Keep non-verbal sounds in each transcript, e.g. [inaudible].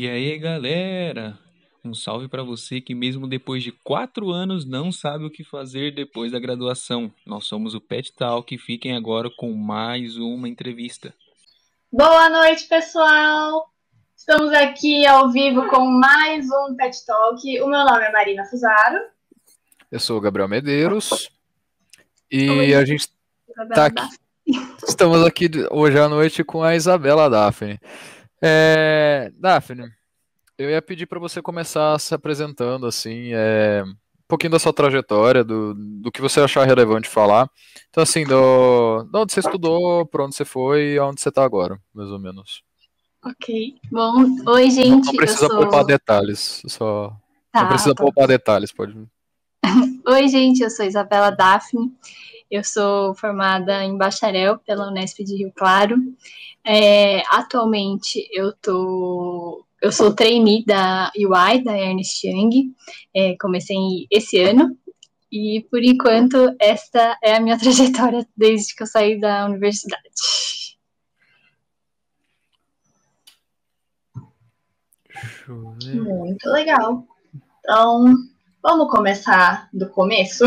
E aí, galera? Um salve para você que, mesmo depois de quatro anos, não sabe o que fazer depois da graduação. Nós somos o Pet Talk e fiquem agora com mais uma entrevista. Boa noite, pessoal! Estamos aqui ao vivo com mais um Pet Talk. O meu nome é Marina Fusaro. Eu sou o Gabriel Medeiros. E Oi, a gente tá aqui. Estamos aqui hoje à noite com a Isabela Daphne. É, Daphne, eu ia pedir para você começar se apresentando, assim, é, um pouquinho da sua trajetória, do, do que você achar relevante falar. Então, assim, do, de onde você estudou, para onde você foi e aonde você está agora, mais ou menos. Ok. Bom, oi, gente. Não, precisa sou... poupar detalhes, só. Tá, não precisa tá. poupar detalhes, pode. [laughs] oi, gente, eu sou Isabela Daphne. Eu sou formada em bacharel pela Unesp de Rio Claro. É, atualmente eu tô, eu sou trainee da UI, da Ernest Young. É, comecei esse ano e por enquanto esta é a minha [laughs] trajetória desde que eu saí da universidade. Muito legal. Então, vamos começar do começo?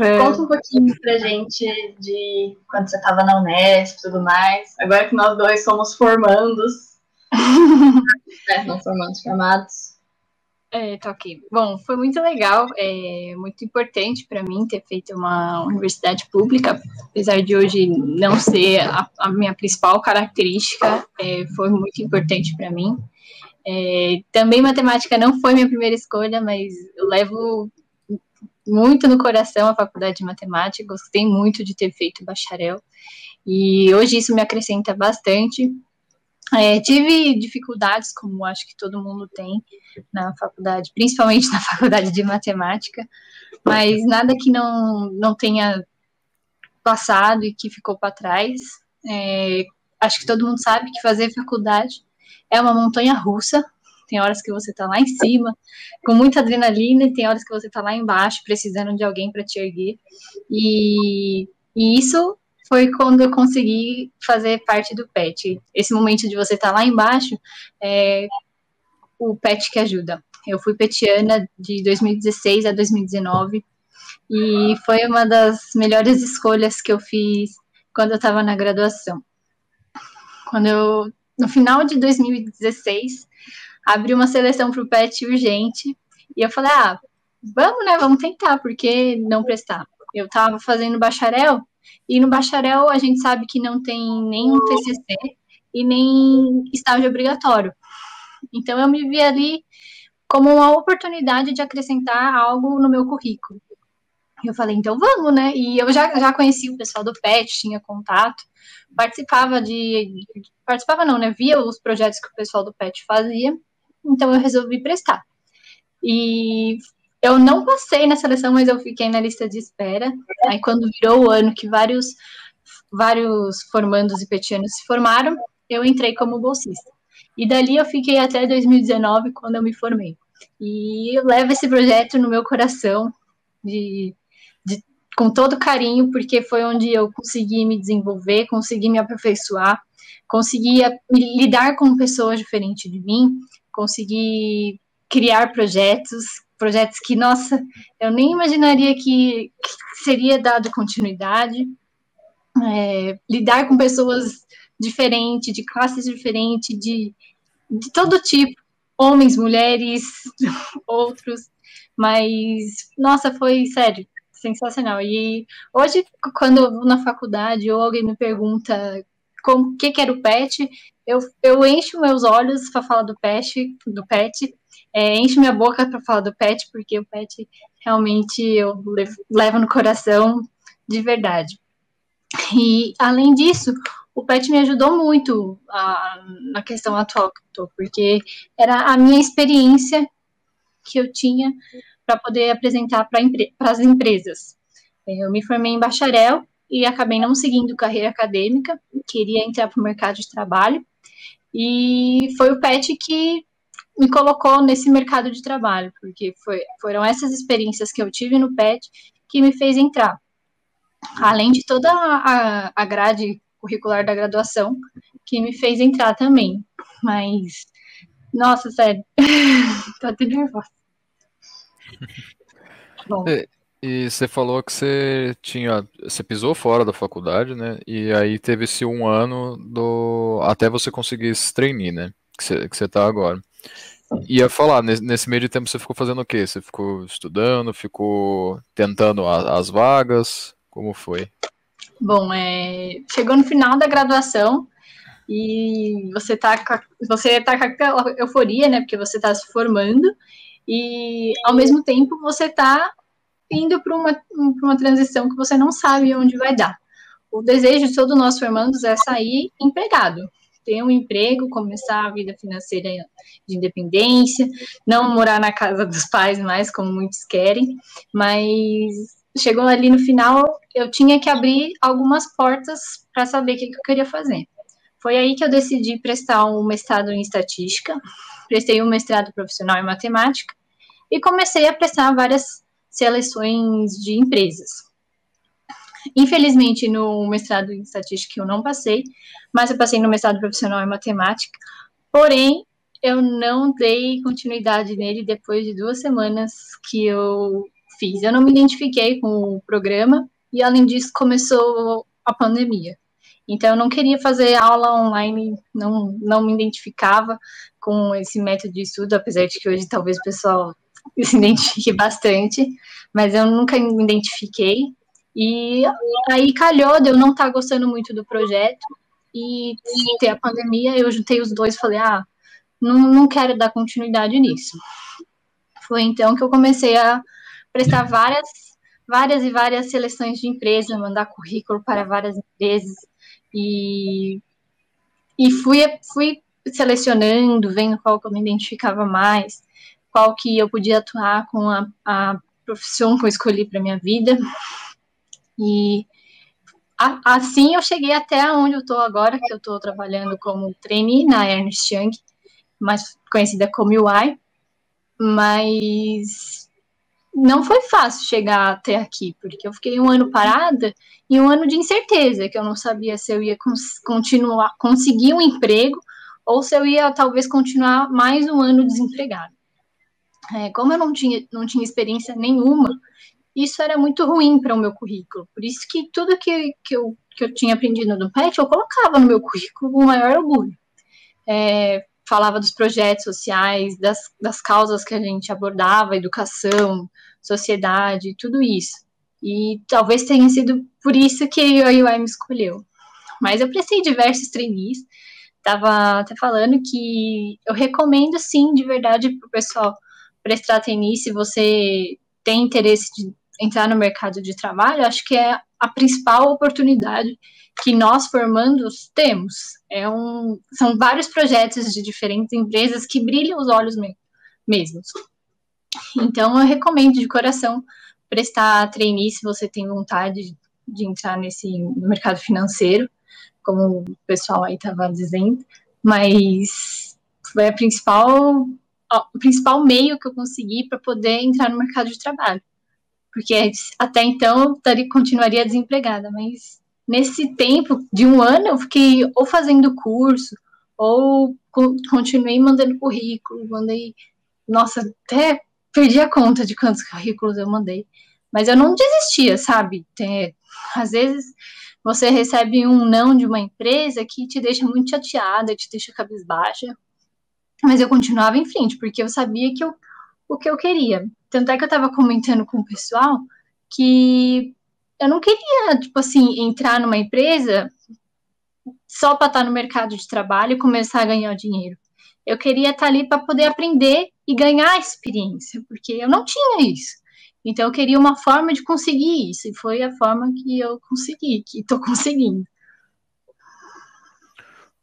É. Conta um pouquinho pra gente de quando você estava na Unesp e tudo mais. Agora que nós dois somos formandos. [laughs] é, não formandos, formados. É, tá ok. Bom, foi muito legal, é muito importante para mim ter feito uma universidade pública, apesar de hoje não ser a, a minha principal característica, é, foi muito importante para mim. É, também matemática não foi minha primeira escolha, mas eu levo muito no coração a faculdade de matemática, gostei muito de ter feito bacharel, e hoje isso me acrescenta bastante. É, tive dificuldades, como acho que todo mundo tem na faculdade, principalmente [laughs] na faculdade de matemática, mas nada que não, não tenha passado e que ficou para trás. É, acho que todo mundo sabe que fazer faculdade é uma montanha russa, tem horas que você está lá em cima, com muita adrenalina, e tem horas que você está lá embaixo, precisando de alguém para te erguer. E, e isso foi quando eu consegui fazer parte do PET. Esse momento de você estar tá lá embaixo, é o PET que ajuda. Eu fui petiana de 2016 a 2019 e foi uma das melhores escolhas que eu fiz quando eu estava na graduação. Quando eu, no final de 2016, abri uma seleção para o PET urgente. E eu falei, ah, vamos, né? Vamos tentar, porque não prestar? Eu estava fazendo bacharel, e no bacharel a gente sabe que não tem nenhum TCC e nem estágio obrigatório. Então eu me vi ali como uma oportunidade de acrescentar algo no meu currículo. Eu falei, então vamos, né? E eu já, já conheci o pessoal do PET, tinha contato, participava de. Participava não, né? Via os projetos que o pessoal do PET fazia então eu resolvi prestar. E eu não passei na seleção, mas eu fiquei na lista de espera. Aí quando virou o ano que vários vários formandos e petianos se formaram, eu entrei como bolsista. E dali eu fiquei até 2019, quando eu me formei. E eu levo esse projeto no meu coração, de, com todo carinho, porque foi onde eu consegui me desenvolver, consegui me aperfeiçoar, consegui lidar com pessoas diferentes de mim, conseguir criar projetos, projetos que, nossa, eu nem imaginaria que, que seria dado continuidade, é, lidar com pessoas diferentes, de classes diferentes, de, de todo tipo, homens, mulheres, [laughs] outros, mas, nossa, foi sério, sensacional. E hoje, quando eu vou na faculdade ou alguém me pergunta o que, que era o PET, eu, eu encho meus olhos para falar do pet, do pet, é, encho minha boca para falar do pet, porque o pet realmente eu levo no coração de verdade. E além disso, o pet me ajudou muito a, na questão atual que tô, porque era a minha experiência que eu tinha para poder apresentar para as empresas. Eu me formei em bacharel e acabei não seguindo carreira acadêmica, queria entrar para o mercado de trabalho, e foi o PET que me colocou nesse mercado de trabalho, porque foi, foram essas experiências que eu tive no PET que me fez entrar. Além de toda a, a grade curricular da graduação, que me fez entrar também. Mas Nossa, sério. Tô até nervosa. Bom. E, você falou que você tinha. Você pisou fora da faculdade, né? E aí teve esse um ano do. Até você conseguir esse trainee, né? Que você, que você tá agora. Ia falar, nesse, meio de tempo você ficou fazendo o quê? Você ficou estudando, ficou tentando a, as vagas? Como foi? Bom, é, chegou no final da graduação e você tá a, você tá com aquela euforia, né? Porque você tá se formando e ao mesmo tempo você tá indo para uma, uma transição que você não sabe onde vai dar. O desejo de todos nós formandos é sair empregado, ter um emprego, começar a vida financeira de independência, não morar na casa dos pais mais, como muitos querem, mas chegou ali no final, eu tinha que abrir algumas portas para saber o que, que, eu queria fazer. Foi aí que eu decidi prestar um mestrado em estatística, prestei um mestrado profissional em matemática e comecei a prestar várias seleções de empresas. Infelizmente, no mestrado em estatística eu não passei, mas eu passei no mestrado profissional em matemática. Porém, eu não dei continuidade nele depois de duas semanas que eu fiz. Eu não me identifiquei com o programa e, além disso, começou a pandemia. Então, eu não queria fazer aula online, não, não me identificava com esse método de estudo, apesar de que hoje talvez o pessoal se identifique bastante, mas eu nunca me identifiquei. E aí calhou de eu não estar tá gostando muito do projeto e ter a pandemia, eu juntei os dois e falei, ah, não, não quero dar continuidade nisso. Foi então que eu comecei a prestar várias, várias e várias seleções de empresa, mandar currículo para várias empresas e, e fui, fui selecionando, vendo qual que eu me identificava mais, qual que eu podia atuar com a, a profissão que eu escolhi para minha vida. E a, assim eu cheguei até onde eu estou agora, que eu estou trabalhando como trainee na Ernst Young, mais conhecida como UI, mas não foi fácil chegar até aqui, porque eu fiquei um ano parada e um ano de incerteza, que eu não sabia se eu ia cons continuar, conseguir um emprego ou se eu ia talvez continuar mais um ano desempregado. É, como eu não tinha, não tinha experiência nenhuma, isso era muito ruim para o meu currículo. Por isso que tudo que, que, eu, que eu tinha aprendido no PET, eu colocava no meu currículo o maior orgulho. É, falava dos projetos sociais, das, das causas que a gente abordava, educação, sociedade, tudo isso. E talvez tenha sido por isso que a UI me escolheu. Mas eu prestei diversos trainees, estava até falando que eu recomendo sim, de verdade, para o pessoal prestar trainee se você tem interesse de entrar no mercado de trabalho, acho que é a principal oportunidade que nós formandos temos. É um, são vários projetos de diferentes empresas que brilham os olhos me mesmos. Então, eu recomendo de coração prestar trainee se você tem vontade de entrar nesse mercado financeiro, como o pessoal aí estava dizendo, mas foi a principal, o principal meio que eu consegui para poder entrar no mercado de trabalho. Porque até então eu continuaria desempregada, mas nesse tempo de um ano eu fiquei ou fazendo curso, ou continuei mandando currículo, mandei, nossa, até perdi a conta de quantos currículos eu mandei. Mas eu não desistia, sabe? Tem, às vezes você recebe um não de uma empresa que te deixa muito chateada, te deixa cabisbaixa. Mas eu continuava em frente, porque eu sabia que eu, o que eu queria. Tanto é que eu estava comentando com o pessoal que eu não queria, tipo assim, entrar numa empresa só para estar tá no mercado de trabalho e começar a ganhar dinheiro. Eu queria estar tá ali para poder aprender e ganhar experiência, porque eu não tinha isso. Então eu queria uma forma de conseguir isso, e foi a forma que eu consegui, que estou [laughs] conseguindo.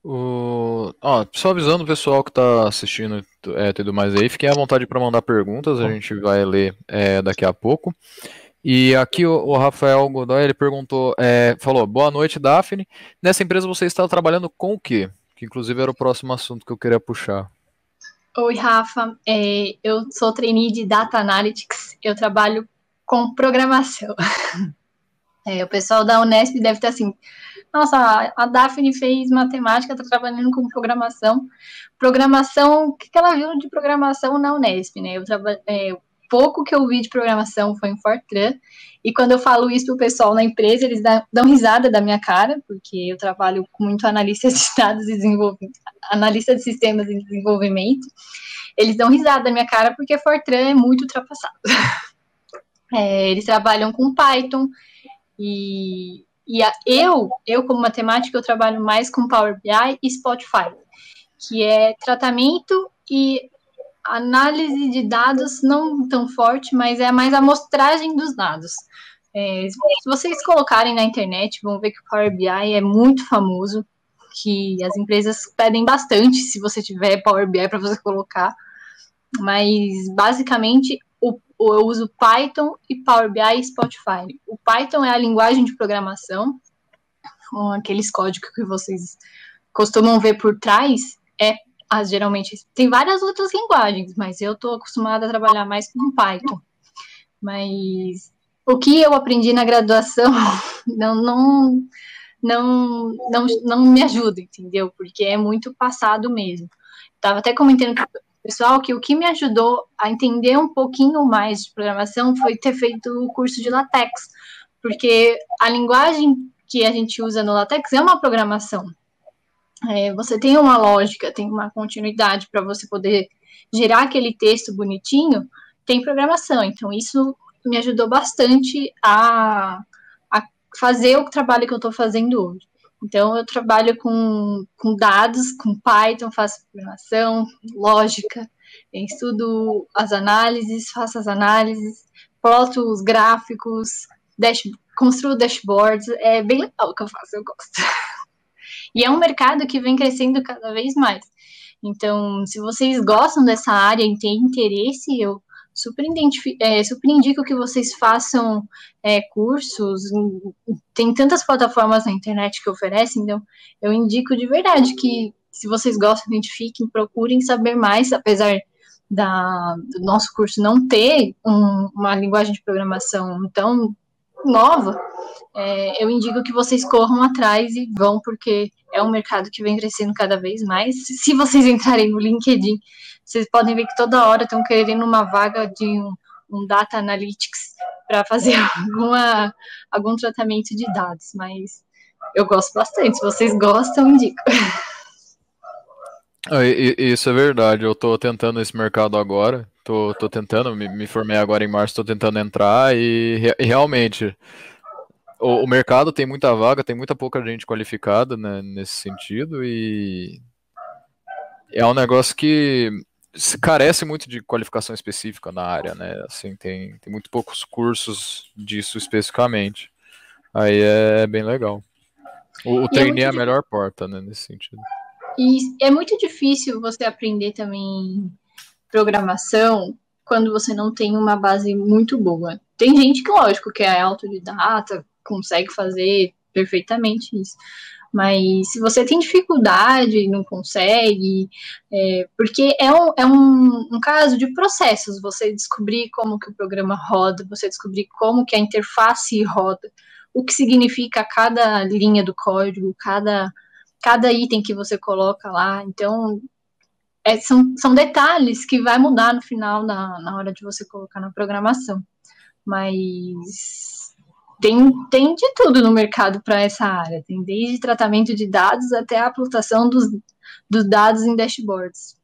O... Ó, só avisando o pessoal que está assistindo é, tudo mais aí, fiquem à vontade para mandar perguntas, a gente vai ler é, daqui a pouco. E aqui o, o Rafael Godoy ele perguntou, é, falou: Boa noite, Daphne. Nessa empresa você está trabalhando com o quê? Que inclusive era o próximo assunto que eu queria puxar. Oi, Rafa. É, eu sou trainee de Data Analytics. Eu trabalho com programação. [laughs] É, o pessoal da Unesp deve estar assim: nossa, a Daphne fez matemática, está trabalhando com programação. Programação, o que, ela viu de programação na Unesp, né? Eu trabalho, é, pouco que eu vi de programação foi em Fortran, e quando eu falo isso pro pessoal na empresa, eles dão, dão risada da minha cara, porque eu trabalho com muito analista de dados e desenvolvimento, analista de sistemas em desenvolvimento, eles dão risada da minha cara porque Fortran é muito ultrapassado. [laughs] É, eles trabalham com Python, e, e a, eu, eu como matemática, eu trabalho mais com Power BI e Spotify, que é tratamento e análise de dados não tão forte, mas é mais a amostragem dos dados. É, se vocês colocarem na internet, vão ver que o Power BI é muito famoso, que as empresas pedem bastante se você tiver Power BI para você colocar. Mas basicamente eu uso Python e Power BI e Spotify. O Python é a linguagem de programação, aqueles códigos que vocês costumam ver por trás, é as, geralmente tem várias outras linguagens, mas eu estou acostumada a trabalhar mais com Python. Mas o que eu aprendi na graduação [laughs] não, não, não, não, não me ajuda, entendeu? Porque é muito passado mesmo. Estava até comentando com o pessoal que o que me ajudou a entender um pouquinho mais de programação foi ter feito o curso de LaTeX, porque a linguagem que a gente usa no LaTeX é uma programação é, você tem uma lógica, tem uma continuidade para você poder gerar aquele texto bonitinho, tem programação. Então, isso me ajudou bastante a, a fazer o trabalho que eu estou fazendo hoje. Então, eu trabalho com, com dados, com Python, faço programação, lógica, estudo as análises, faço as análises, ploto os gráficos, dash, construo dashboards. É bem legal o que eu faço, eu gosto. [laughs] E é um mercado que vem crescendo cada vez mais. Então, se vocês gostam dessa área e têm interesse, eu super, é, super indico que vocês façam é, cursos. Tem tantas plataformas na internet que oferecem, então eu indico de verdade que, se vocês gostam, identifiquem, procurem saber mais, apesar da, do nosso curso não ter um, uma linguagem de programação tão nova, é, eu indico que vocês corram atrás e vão, porque é um mercado que vem crescendo cada vez mais. Se vocês entrarem no LinkedIn, vocês podem ver que toda hora estão querendo uma vaga de um, um Data Analytics para fazer [laughs] alguma, algum tratamento de dados, mas eu gosto bastante. Se vocês gostam, indico. Ah, isso é verdade. Eu estou tentando esse mercado agora. Tô, tô tentando, me, me formei agora em março, estou tentando entrar e, e realmente o, o, mercado tem muita vaga, tem muita pouca gente qualificada né, nesse sentido e é um negócio que carece muito de qualificação específica na área, né? Assim, tem, tem muito poucos cursos disso especificamente. Aí é bem legal. O, o é trainee é, é a melhor porta, né, nesse sentido. E é muito difícil você aprender também programação quando você não tem uma base muito boa. Tem gente que, lógico, que é autodidata, consegue fazer perfeitamente isso. Mas se você tem dificuldade e não consegue, é, porque é, um, é um, um, caso de processos, você descobrir como que o programa roda, você descobrir como que a interface roda, o que significa cada linha do código, cada, cada item que você coloca lá. Então, é, são, são detalhes que vai mudar no final, na, na hora de você colocar na programação. Mas tem, tem de tudo no mercado para essa área. Tem desde tratamento de dados até a aplicação dos, dos dados em dashboards.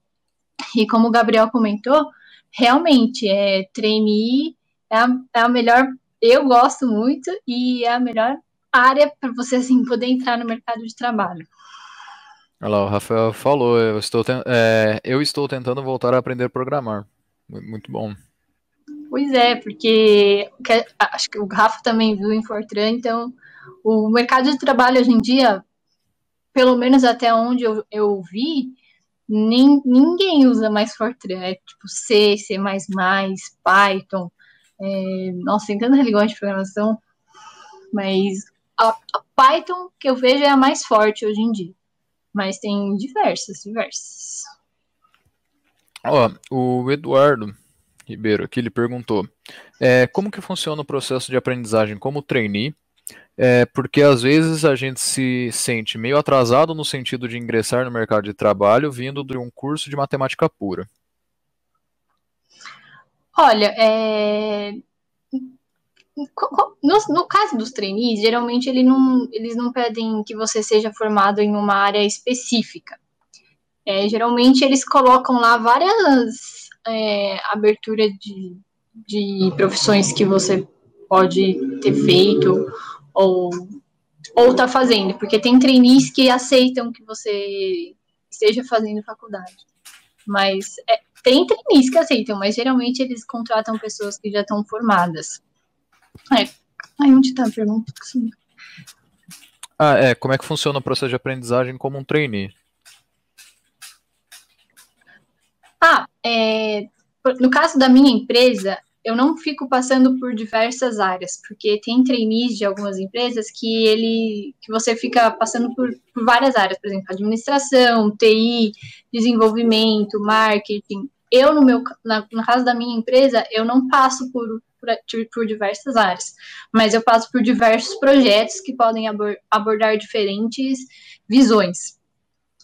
E como o Gabriel comentou, realmente, é, trainee é a, é a melhor, eu gosto muito, e é a melhor área para você assim, poder entrar no mercado de trabalho. Olha lá, o Rafael falou, eu estou, é, eu estou tentando voltar a aprender a programar. Muito bom. Pois é, porque acho que o Rafa também viu em Fortran, então o mercado de trabalho hoje em dia, pelo menos até onde eu, eu vi, nem, ninguém usa mais Fortran, é tipo C, C++, Python, é, nossa, tem tanta linguagem de programação, mas a, a, Python que eu vejo é a mais forte hoje em dia, mas tem diversas, diversas. Ó, o Eduardo Ribeiro aqui, ele perguntou: é, como que funciona o processo de aprendizagem como trainee é porque às vezes a gente se sente meio atrasado no sentido de ingressar no mercado de trabalho vindo de um curso de matemática pura. Olha, é... no, no, caso dos trainees, geralmente ele não, eles não pedem que você seja formado em uma área específica. É, geralmente eles colocam lá várias é, aberturas de, de profissões que você pode ter feito ou ou tá fazendo, porque tem trainees que aceitam que você esteja fazendo faculdade. Mas é, tem trainees que aceitam, mas geralmente eles contratam pessoas que já estão formadas. É. Ai, onde tá a pergunta? Ah, é. Como é que funciona o processo de aprendizagem como um trainee? Ah, é, no caso da minha empresa, eu não fico passando por diversas áreas, porque tem trainees de algumas empresas que ele que você fica passando por, por várias áreas, por exemplo, administração, TI, desenvolvimento, marketing. Eu, no meu na, no caso da minha empresa, eu não passo por, por, por diversas áreas, mas eu passo por diversos projetos que podem abor, abordar diferentes visões.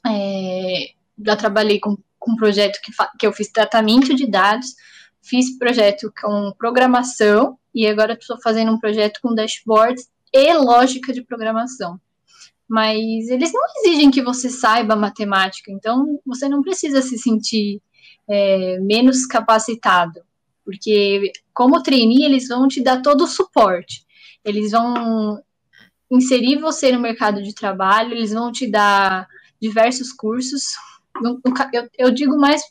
É, já trabalhei com, com um projeto que, que eu fiz tratamento de dados, fiz projeto com programação e agora estou fazendo um projeto com dashboards e lógica de programação. Mas eles não exigem que você saiba matemática, então você não precisa se sentir é, menos capacitado, porque como trainee eles vão te dar todo o suporte, eles vão inserir você no mercado de trabalho, eles vão te dar diversos cursos. Eu, eu digo mais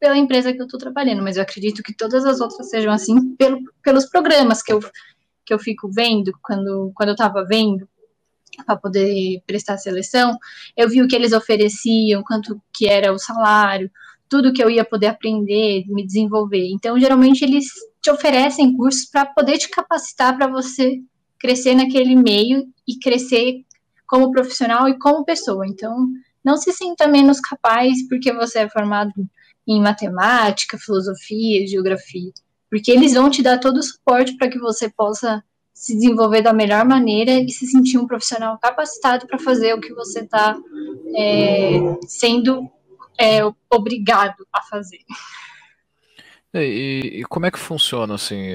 pela empresa que eu estou trabalhando, mas eu acredito que todas as outras sejam assim pelo, pelos programas que eu, que eu fico vendo, quando, quando eu estava vendo, para poder prestar seleção, eu vi o que eles ofereciam, quanto que era o salário, tudo que eu ia poder aprender, me desenvolver. Então, geralmente, eles te oferecem cursos para poder te capacitar para você crescer naquele meio e crescer como profissional e como pessoa. Então, não se sinta menos capaz porque você é formado em matemática, filosofia, geografia, porque eles vão te dar todo o suporte para que você possa se desenvolver da melhor maneira e se sentir um profissional capacitado para fazer o que você está é, sendo é, obrigado a fazer. E, e, como é que funciona assim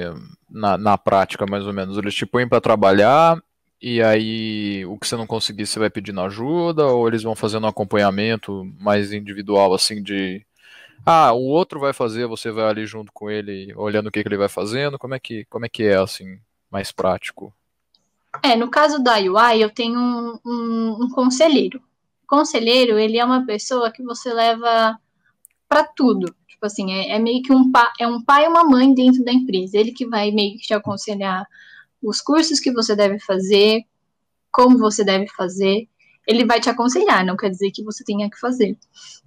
na, na prática, mais ou menos? Eles te põem para trabalhar e aí o que você não conseguir você vai pedindo ajuda ou eles vão fazendo um acompanhamento mais individual assim de ah, o outro vai fazer, você vai ali junto com ele, olhando o que, que ele vai fazendo. Como é que, como é que é assim, mais prático? É, no caso da UI, eu tenho um, um, um conselheiro. O conselheiro, ele é uma pessoa que você leva para tudo. Tipo assim, é, é meio que um, pa, é um pai e uma mãe dentro da empresa. Ele que vai meio que te aconselhar os cursos que você deve fazer, como você deve fazer ele vai te aconselhar, não quer dizer que você tenha que fazer.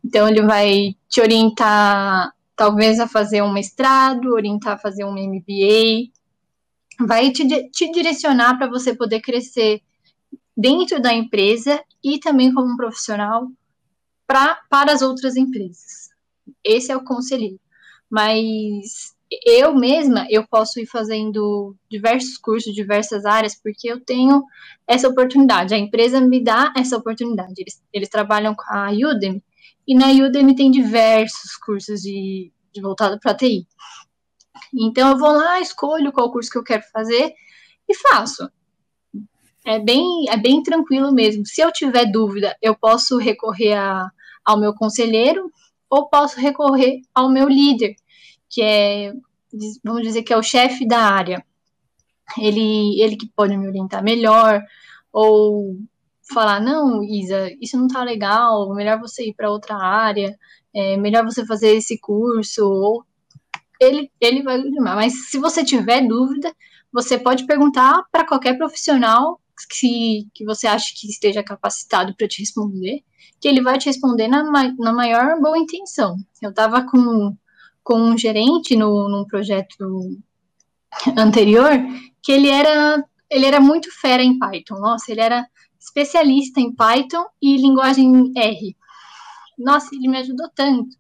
Então, ele vai te orientar, talvez, a fazer um mestrado, orientar a fazer um MBA, vai te, te direcionar para você poder crescer dentro da empresa e também como um profissional pra, para as outras empresas. Esse é o conselheiro. Mas eu mesma, eu posso ir fazendo diversos cursos, diversas áreas, porque eu tenho essa oportunidade. A empresa me dá essa oportunidade. Eles, eles trabalham com a Udemy, e na Udemy tem diversos cursos de, de voltado para TI. Então eu vou lá, escolho qual curso que eu quero fazer e faço. É bem, é bem tranquilo mesmo. Se eu tiver dúvida, eu posso recorrer a, ao meu conselheiro ou posso recorrer ao meu líder, que é, vamos dizer que é o chefe da área. Ele, ele que pode me orientar melhor, ou falar, não, Isa, isso não tá legal, melhor você ir para outra área, é melhor você fazer esse curso, ou ele, ele vai mas se você tiver dúvida, você pode perguntar para qualquer profissional que, que você acha que esteja capacitado para te responder, que ele vai te responder na, na maior boa intenção. Eu estava com com um gerente no, num projeto anterior que ele era ele era muito fera em Python. Nossa, ele era especialista em Python e linguagem R. Nossa, ele me ajudou tanto.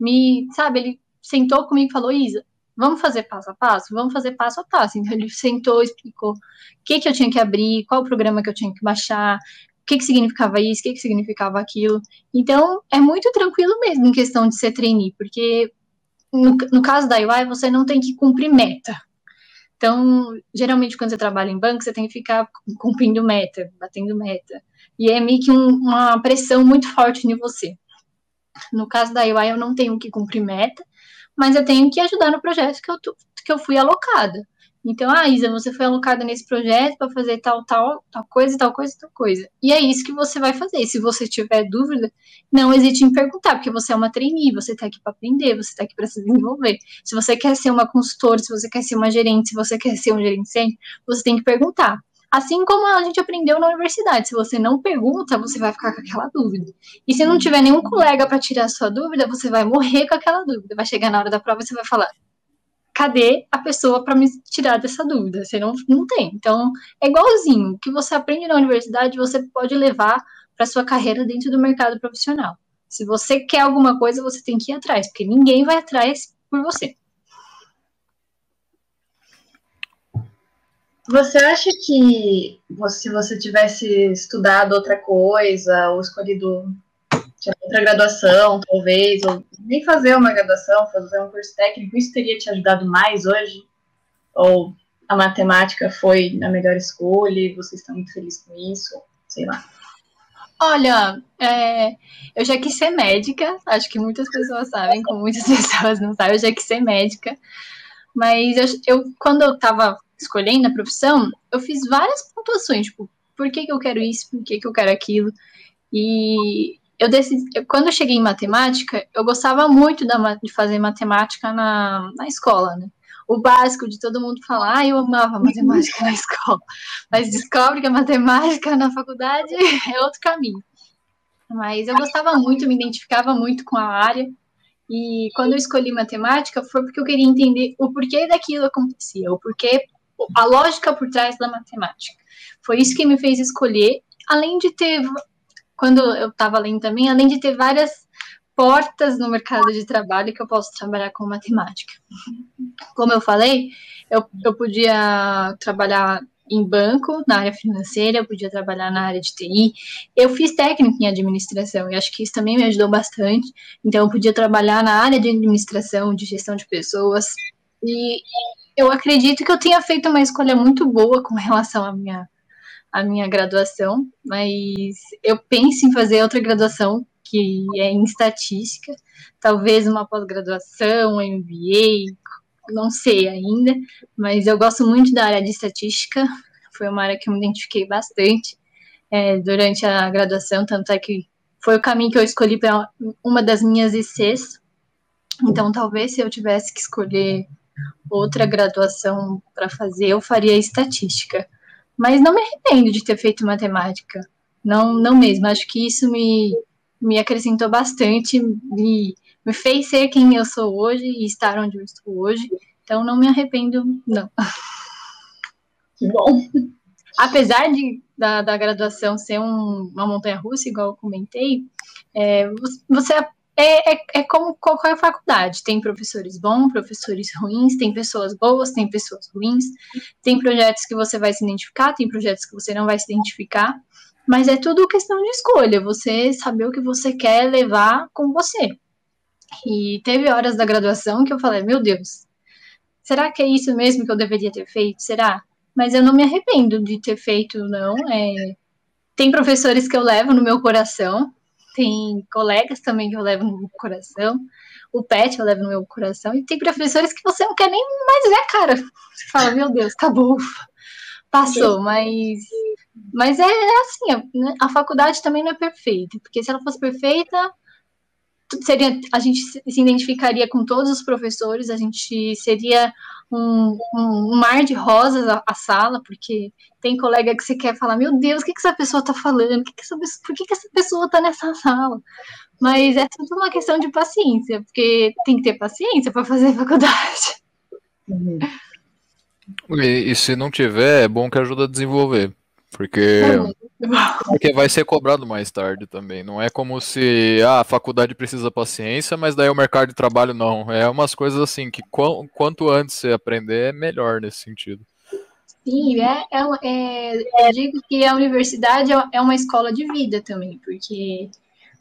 Me, sabe, ele sentou comigo e falou: "Isa, vamos fazer passo a passo? Vamos fazer passo a passo. Então ele sentou, explicou o que, que eu tinha que abrir, qual programa que eu tinha que baixar, o que, que significava isso, o que, que significava aquilo. Então é muito tranquilo mesmo em questão de ser trainee, porque no, no caso da UI você não tem que cumprir meta. Então, geralmente, quando você trabalha em banco, você tem que ficar cumprindo meta, batendo meta. E é meio que um, uma pressão muito forte em você. No caso da UI, eu não tenho que cumprir meta, mas eu tenho que ajudar no projeto que eu, que eu fui alocada. Então, ah, Isa, você foi alocada nesse projeto para fazer tal, tal, tal coisa, tal coisa, tal coisa. E é isso que você vai fazer. Se você tiver dúvida, não hesite em perguntar, porque você é uma trainee, você está aqui para aprender, você está aqui para se desenvolver. Se você quer ser uma consultora, se você quer ser uma gerente, se você quer ser um sênior, você tem que perguntar. Assim como a gente aprendeu na universidade, se você não pergunta, você vai ficar com aquela dúvida. E se não tiver nenhum colega para tirar a sua dúvida, você vai morrer com aquela dúvida. Vai chegar na hora da prova e você vai falar: cadê a pessoa para me tirar dessa dúvida? Você não, não tem. Então, é igualzinho. O que você aprende na universidade, você pode levar para sua carreira dentro do mercado profissional. Se você quer alguma coisa, você tem que ir atrás, porque ninguém vai atrás por você. Você acha que se você tivesse estudado outra coisa, ou escolhido outra graduação, talvez, ou nem fazer uma graduação, fazer um curso técnico, isso teria te ajudado mais hoje? Ou a matemática foi a melhor escolha e você está muito feliz com isso? Sei lá. Olha, é, eu já quis ser médica, acho que muitas pessoas sabem, como muitas [laughs] pessoas não sabem, eu já quis ser médica, mas eu, eu quando eu estava escolhendo a profissão, eu fiz várias pontuações, tipo, por que, que eu quero isso, por que, que eu quero aquilo. E eu decidi, quando eu cheguei em matemática, eu gostava muito da, de fazer matemática na, na escola, né? O básico de todo mundo falar, ah, eu amava matemática na [laughs] escola, mas descobre que a matemática na faculdade [laughs] é outro caminho. Mas eu gostava muito, me identificava muito com a área, e quando eu escolhi matemática foi porque eu queria entender o porquê daquilo acontecia, o porquê a lógica por trás da matemática. Foi isso que me fez escolher, além de ter, quando eu estava lendo também, além de ter várias portas no mercado de trabalho que eu posso trabalhar com matemática. Como eu falei, eu, eu podia trabalhar em banco, na área financeira, eu podia trabalhar na área de TI. Eu fiz técnico em administração e acho que isso também me ajudou bastante. Então, eu podia trabalhar na área de administração, de gestão de pessoas. E eu acredito que eu tenha feito uma escolha muito boa com relação à minha, à minha graduação, mas eu penso em fazer outra graduação que é em estatística, talvez uma pós-graduação, MBA, não sei ainda, mas eu gosto muito da área de estatística, [laughs] foi uma área que eu me identifiquei bastante é, durante a graduação, tanto é que foi o caminho que eu escolhi para uma das minhas ICs, então talvez se eu tivesse que escolher outra graduação para fazer, eu faria estatística. Mas não me arrependo de ter feito matemática. Não, não mesmo. Acho que isso me, me acrescentou bastante, me, me fez ser quem eu sou hoje e estar onde eu estou hoje. Então não me arrependo, não. Que bom. [laughs] Apesar de, da, da graduação ser um, uma montanha russa, igual eu comentei, é, você é, é, é, como qualquer faculdade. Tem professores bons, professores ruins, tem pessoas boas, tem pessoas ruins, tem projetos que você vai se identificar, tem projetos que você não vai se identificar, mas é tudo questão de escolha, você saber o que você quer levar com você. E teve horas da graduação que eu falei, meu Deus, será que é isso mesmo que eu deveria ter feito? Será? Mas eu não me arrependo de ter feito, não. É... Tem professores que eu levo no meu coração, tem colegas também que eu levo no meu coração, o pet eu levo no meu coração, e tem professores que você não quer nem mais ver cara. Você fala, meu Deus, acabou, passou, mas, mas é, é assim, a, né, a faculdade também não é perfeita, porque se ela fosse perfeita, seria, a gente se identificaria com todos os professores, a gente seria um, um, um mar de rosas a, a, sala, porque tem colega que você quer falar, meu Deus, o que, que essa pessoa está falando? Que que essa, por que, que essa pessoa está nessa [laughs] sala? Mas é tudo uma questão de paciência, porque tem que ter paciência para fazer [laughs] faculdade. Uhum. E, e, se não tiver, é bom que ajuda a desenvolver. Porque, porque vai ser cobrado mais tarde também. Não é como se ah, a faculdade precisa paciência, mas daí o mercado de trabalho não. É umas coisas assim que quanto antes você aprender, é melhor nesse sentido. Sim, é, é, é, eu digo que a universidade é, é uma escola de vida também, porque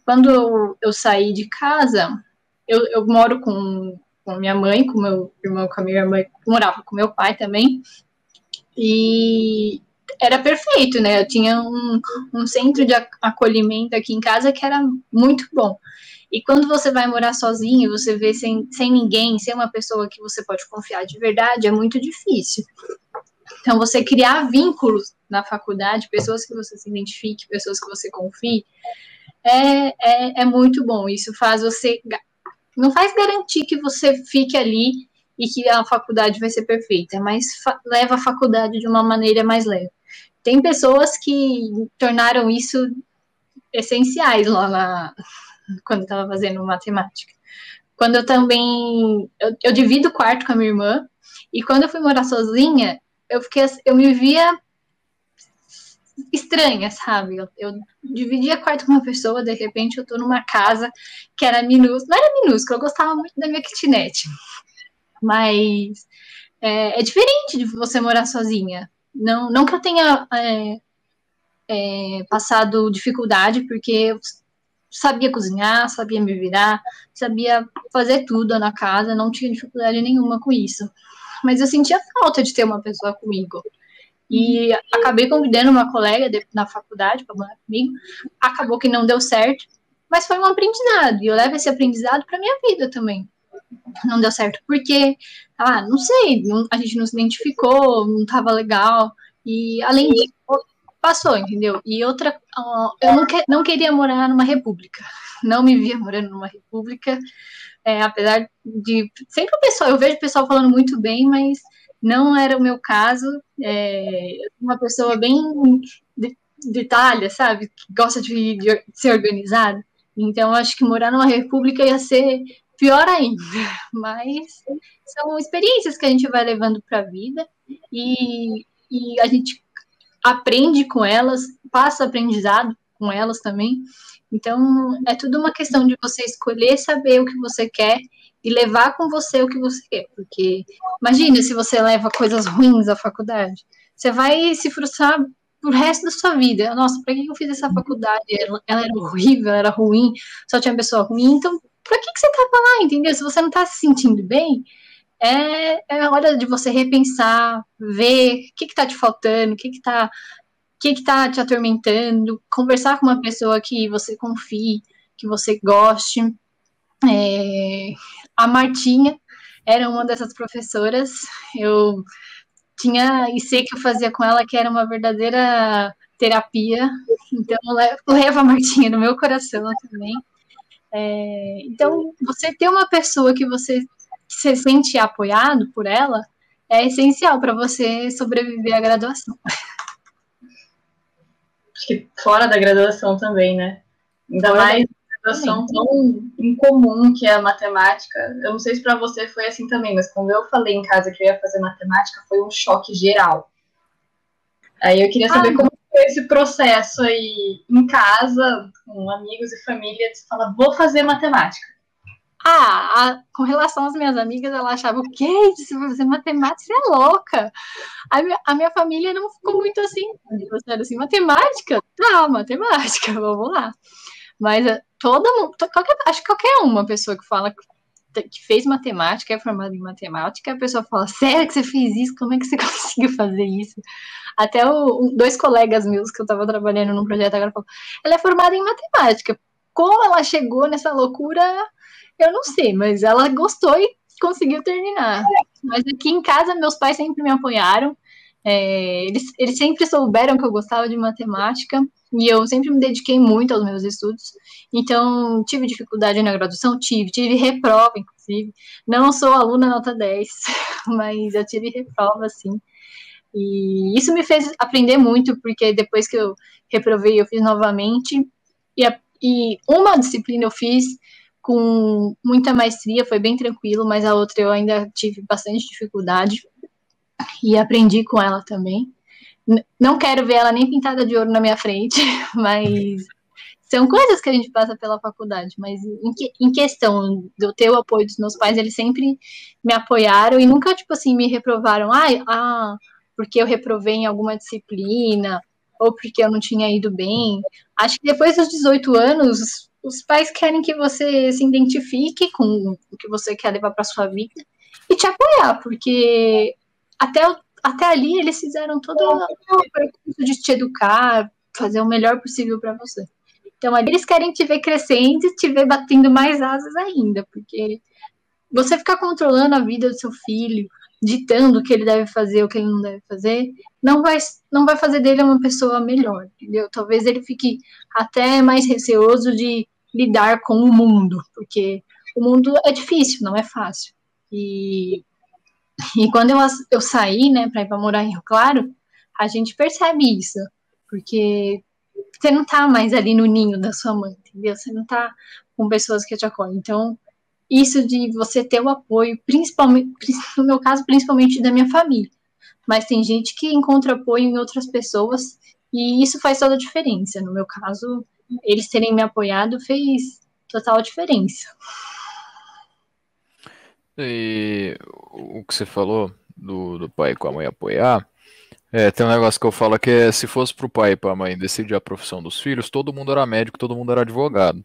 quando eu, eu saí de casa, eu, eu moro com, com minha mãe, com meu irmão, com a minha irmã, morava com meu pai também, e era perfeito, né? Eu tinha um, um centro de acolhimento aqui em casa que era muito bom. E quando você vai morar sozinho, você vê sem, sem ninguém, sem uma pessoa que você pode confiar de verdade, é muito difícil. Então, você criar vínculos na faculdade, pessoas que você se identifique, pessoas que você confie, é, é, é muito bom. Isso faz você. Não faz garantir que você fique ali e que a faculdade vai ser perfeita, mas leva a faculdade de uma maneira mais leve. Tem pessoas que tornaram isso essenciais lá na, quando estava fazendo matemática. Quando eu também. Eu, eu divido o quarto com a minha irmã, e quando eu fui morar sozinha, eu fiquei eu me via estranha, sabe? Eu, eu dividia quarto com uma pessoa, de repente eu tô numa casa que era minúscula, não era minúscula, eu gostava muito da minha kitnet, mas é, é diferente de você morar sozinha. Não, não que eu tenha é, é, passado dificuldade, porque eu sabia cozinhar, sabia me virar, sabia fazer tudo na casa, não tinha dificuldade nenhuma com isso mas eu sentia falta de ter uma pessoa comigo. E acabei convidando uma colega de, na faculdade para morar comigo. Acabou que não deu certo, mas foi um aprendizado. E eu levo esse aprendizado para minha vida também. Não deu certo porque, ah, não sei, não, a gente não se identificou, não estava legal. E além disso, passou, entendeu? E outra, eu não, que, não queria morar numa república. [laughs] Não me via morando numa república é, apesar de sempre o pessoal, eu vejo o pessoal falando muito bem, mas não era o meu caso. É, uma pessoa bem de, detalhe, sabe? Que gosta de, de ser organizada. Então, acho que morar numa república ia ser pior ainda. Mas são experiências que a gente vai levando para a vida e, e a gente aprende com elas, passa aprendizado com elas também. Então, é tudo uma questão de você escolher saber o que você quer e levar com você o que você quer. Porque, imagine se você leva coisas ruins à faculdade. Você vai se frustrar pro resto da sua vida. Nossa, para que eu fiz essa faculdade? Ela, ela, era horrível, ela era ruim, só tinha pessoa ruim. Então, para que, que você tava lá, entendeu? Se você não tá se sentindo bem, é, é hora de você repensar, ver o que, que tá te faltando, o que, que tá que está te atormentando, conversar com uma pessoa que você confie, que você goste. É, a Martinha era uma dessas professoras, eu tinha e sei que eu fazia com ela que era uma verdadeira terapia, então eu levo a Martinha no meu coração também. É, então, você ter uma pessoa que você se sente apoiado por ela é essencial para você sobreviver à graduação. acho que fora da graduação também, né? Ainda mais graduação tão incomum que é a matemática. Eu não sei se para você foi assim também, mas quando eu falei em casa que eu ia fazer matemática, foi um choque geral. Aí eu queria saber ah, como esse processo aí em casa, com amigos e família, de falar, vou fazer matemática. Ah, a, com relação às minhas amigas, ela achava, o quê? Se fazer matemática, você é louca. A minha, a minha família não ficou muito assim. Você era assim, matemática? Tá, matemática, [laughs] vamos lá. Mas eh, mundo, qualquer, acho que qualquer uma pessoa que fala que fez matemática, é formada em matemática, a pessoa fala, sério que você fez isso? Como é que você [laughs] conseguiu fazer isso? Até o, dois colegas meus que eu estava trabalhando num projeto agora falaram, ela é formada em matemática. Como ela chegou nessa loucura, eu não sei, mas ela gostou e conseguiu terminar. Mas aqui em casa, meus pais sempre me apoiaram. É, eles, eles sempre souberam que eu gostava de matemática e eu sempre me dediquei muito aos meus estudos. Então, tive dificuldade na graduação? Tive. Tive reprova, inclusive. Não sou aluna nota 10, [laughs] mas eu tive reprova, sim. E isso me fez aprender muito, porque depois que eu reprovei, eu fiz novamente. E, a, e uma disciplina eu fiz com muita maestria, foi bem tranquilo, mas a outra eu ainda tive bastante dificuldade e aprendi com ela também. não quero ver ela nem pintada de ouro na minha frente, [laughs] mas são coisas que a gente passa pela faculdade. Mas em, que, em questão do teu apoio dos meus pais, eles sempre me apoiaram e nunca, tipo assim, me reprovaram. Ah, ah, porque eu reprovei em alguma disciplina, ou porque eu não tinha ido bem. Acho que depois dos 18 anos, os pais querem que você se identifique com o que você quer levar para sua vida e te apoiar, porque até, até ali eles fizeram todo o percurso de te educar, fazer o melhor possível para você. Então, ali eles querem te ver crescendo e te ver batendo mais asas ainda, porque você ficar controlando a vida do seu filho, ditando o que ele deve fazer, o que ele não deve fazer, não vai, não vai fazer dele uma pessoa melhor, entendeu? Talvez ele fique até mais receoso de lidar com o mundo, porque o mundo é difícil, não é fácil. E, e quando eu, eu saí, né, para ir para morar em Rio Claro, a gente percebe isso, porque você não tá mais ali no ninho da sua mãe, entendeu? Você não tá com pessoas que te acolhem. Então, isso de você ter o apoio, principalmente, no meu caso, principalmente da minha família. Mas tem gente que encontra apoio em outras pessoas e isso faz toda a diferença. No meu caso, eles terem me apoiado fez total diferença. E o que você falou do, do pai com a mãe apoiar, é, tem um negócio que eu falo que é se fosse pro pai e pra mãe decidir a profissão dos filhos, todo mundo era médico, todo mundo era advogado.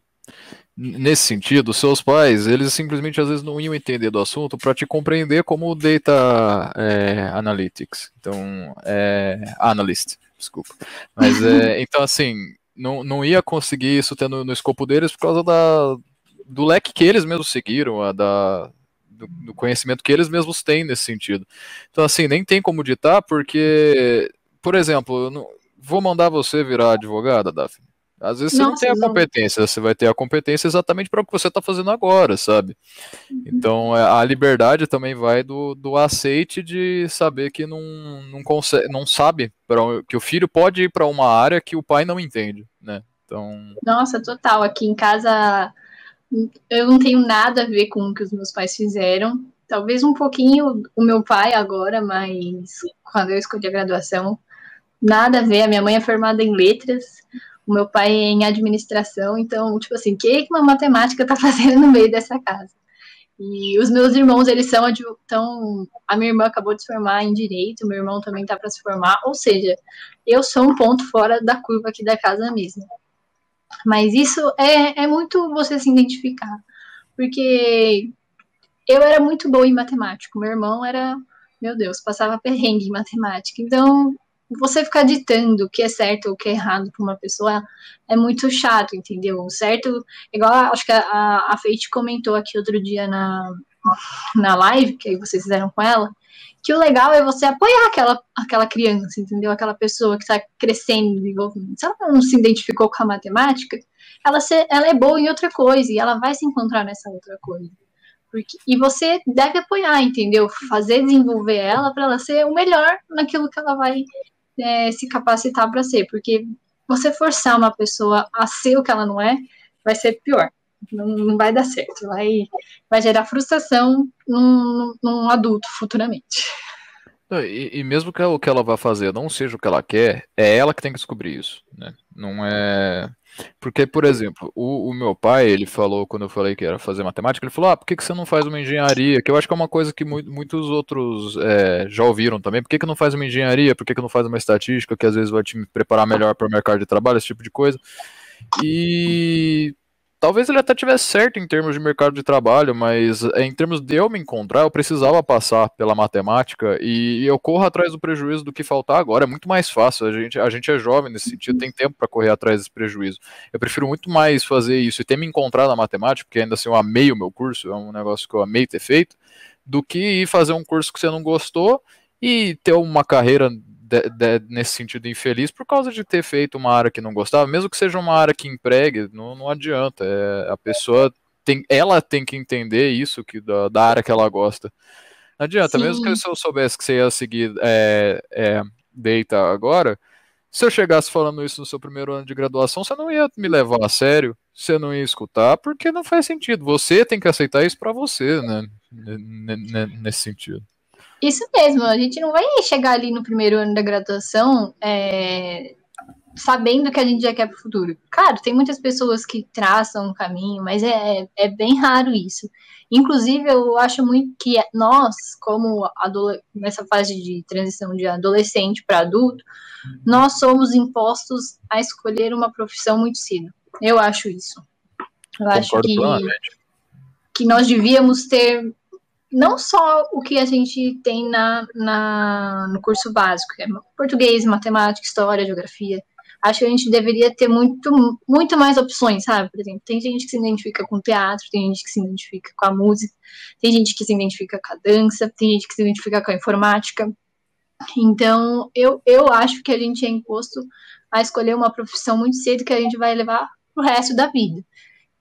Nesse sentido, seus pais, eles simplesmente às vezes não iam entender do assunto para te compreender como data é, analytics. Então, é, analyst, desculpa. Mas, é, [laughs] então assim, não, não ia conseguir isso tendo no escopo deles por causa da, do leque que eles mesmos seguiram, a da, do, do, conhecimento que eles mesmos têm nesse sentido. Então, assim, nem tem como ditar, porque, por exemplo, não, vou mandar você virar advogada, Daphne. Às vezes você Nossa, não tem a não. competência, você vai ter a competência exatamente para o que você está fazendo agora, sabe? Uhum. Então é, a liberdade também vai do, do aceite de saber que não, não, consegue, não sabe pra, que o filho pode ir para uma área que o pai não entende, né? Então... Nossa, total. Aqui em casa eu não tenho nada a ver com o que os meus pais fizeram. Talvez um pouquinho o meu pai agora, mas quando eu escolhi a graduação, nada a ver. A minha mãe é formada em letras o meu pai é em administração, então, tipo assim, o que uma matemática tá [laughs] fazendo no meio dessa casa? E os meus irmãos, eles são, então, a minha irmã acabou de se formar em direito, meu irmão também tá para se formar, ou seja, eu sou um ponto fora da curva aqui da casa mesmo. Mas isso é, é muito você se identificar, porque eu era muito boa em matemática, meu irmão era, meu Deus, passava perrengue em matemática, então você ficar ditando o que é certo ou o que é errado para uma pessoa é muito chato, entendeu? Certo, igual acho que a, a Feite comentou aqui outro dia na, na live que vocês fizeram com ela, que o legal é você apoiar aquela, aquela criança, entendeu? Aquela pessoa que está crescendo, desenvolvendo. Se ela não se identificou com a matemática, ela, se, ela é boa em outra coisa e ela vai se encontrar nessa outra coisa. Porque, e você deve apoiar, entendeu? Fazer desenvolver ela para ela ser o melhor naquilo que ela vai é, se capacitar para ser, porque você forçar uma pessoa a ser o que ela não é, vai ser pior. Não, não vai dar certo, vai, vai gerar frustração num, num adulto futuramente. E, e, mesmo que o que ela vá fazer não seja o que ela quer, é ela que tem que descobrir isso, né? Não é porque, por exemplo, o, o, meu pai, ele falou, quando eu falei que era fazer matemática, ele falou, ah, por que, que você não faz uma engenharia? Que eu acho que é uma coisa que mu muitos outros é, já ouviram também. Por que, que não faz uma engenharia? Por que, que não faz uma estatística, que às vezes vai te preparar melhor para o mercado de trabalho, esse tipo de coisa? E Talvez ele até tivesse certo em termos de mercado de trabalho, mas é, em termos de eu me encontrar, eu precisava passar pela matemática e eu corro atrás do prejuízo do que faltar agora. É muito mais fácil. A gente, a gente é jovem nesse sentido, tem tempo para correr atrás desse prejuízo. Eu prefiro muito mais fazer isso e ter me encontrado na matemática, porque ainda assim eu amei o meu curso, é um negócio que eu amei ter feito, do que ir fazer um curso que você não gostou e ter uma carreira de, de, nesse sentido infeliz por causa de ter feito uma área que não gostava, mesmo que seja uma área que empregue, não, não adianta. É, a pessoa tem, ela tem que entender isso que da, da área que ela gosta. Não adianta, Sim. mesmo que se eu soubesse que você ia seguir é, é, data agora, se eu chegasse falando isso no seu primeiro ano de graduação, você não ia me levar a sério, você não ia escutar, porque não faz sentido. Você tem que aceitar isso para você, né? Nesse sentido. Isso mesmo, a gente não vai chegar ali no primeiro ano da graduação é, sabendo que a gente já quer para o futuro. Claro, tem muitas pessoas que traçam um caminho, mas é, é bem raro isso. Inclusive, eu acho muito que nós, como nessa fase de transição de adolescente para adulto, nós somos impostos a escolher uma profissão muito cedo. Eu acho isso. Eu Concordo acho que, que nós devíamos ter não só o que a gente tem na, na, no curso básico, que é português, matemática, história, geografia, acho que a gente deveria ter muito, muito mais opções, sabe? Por exemplo, tem gente que se identifica com teatro, tem gente que se identifica com a música, tem gente que se identifica com a dança, tem gente que se identifica com a informática. Então, eu, eu acho que a gente é imposto a escolher uma profissão muito cedo que a gente vai levar pro resto da vida.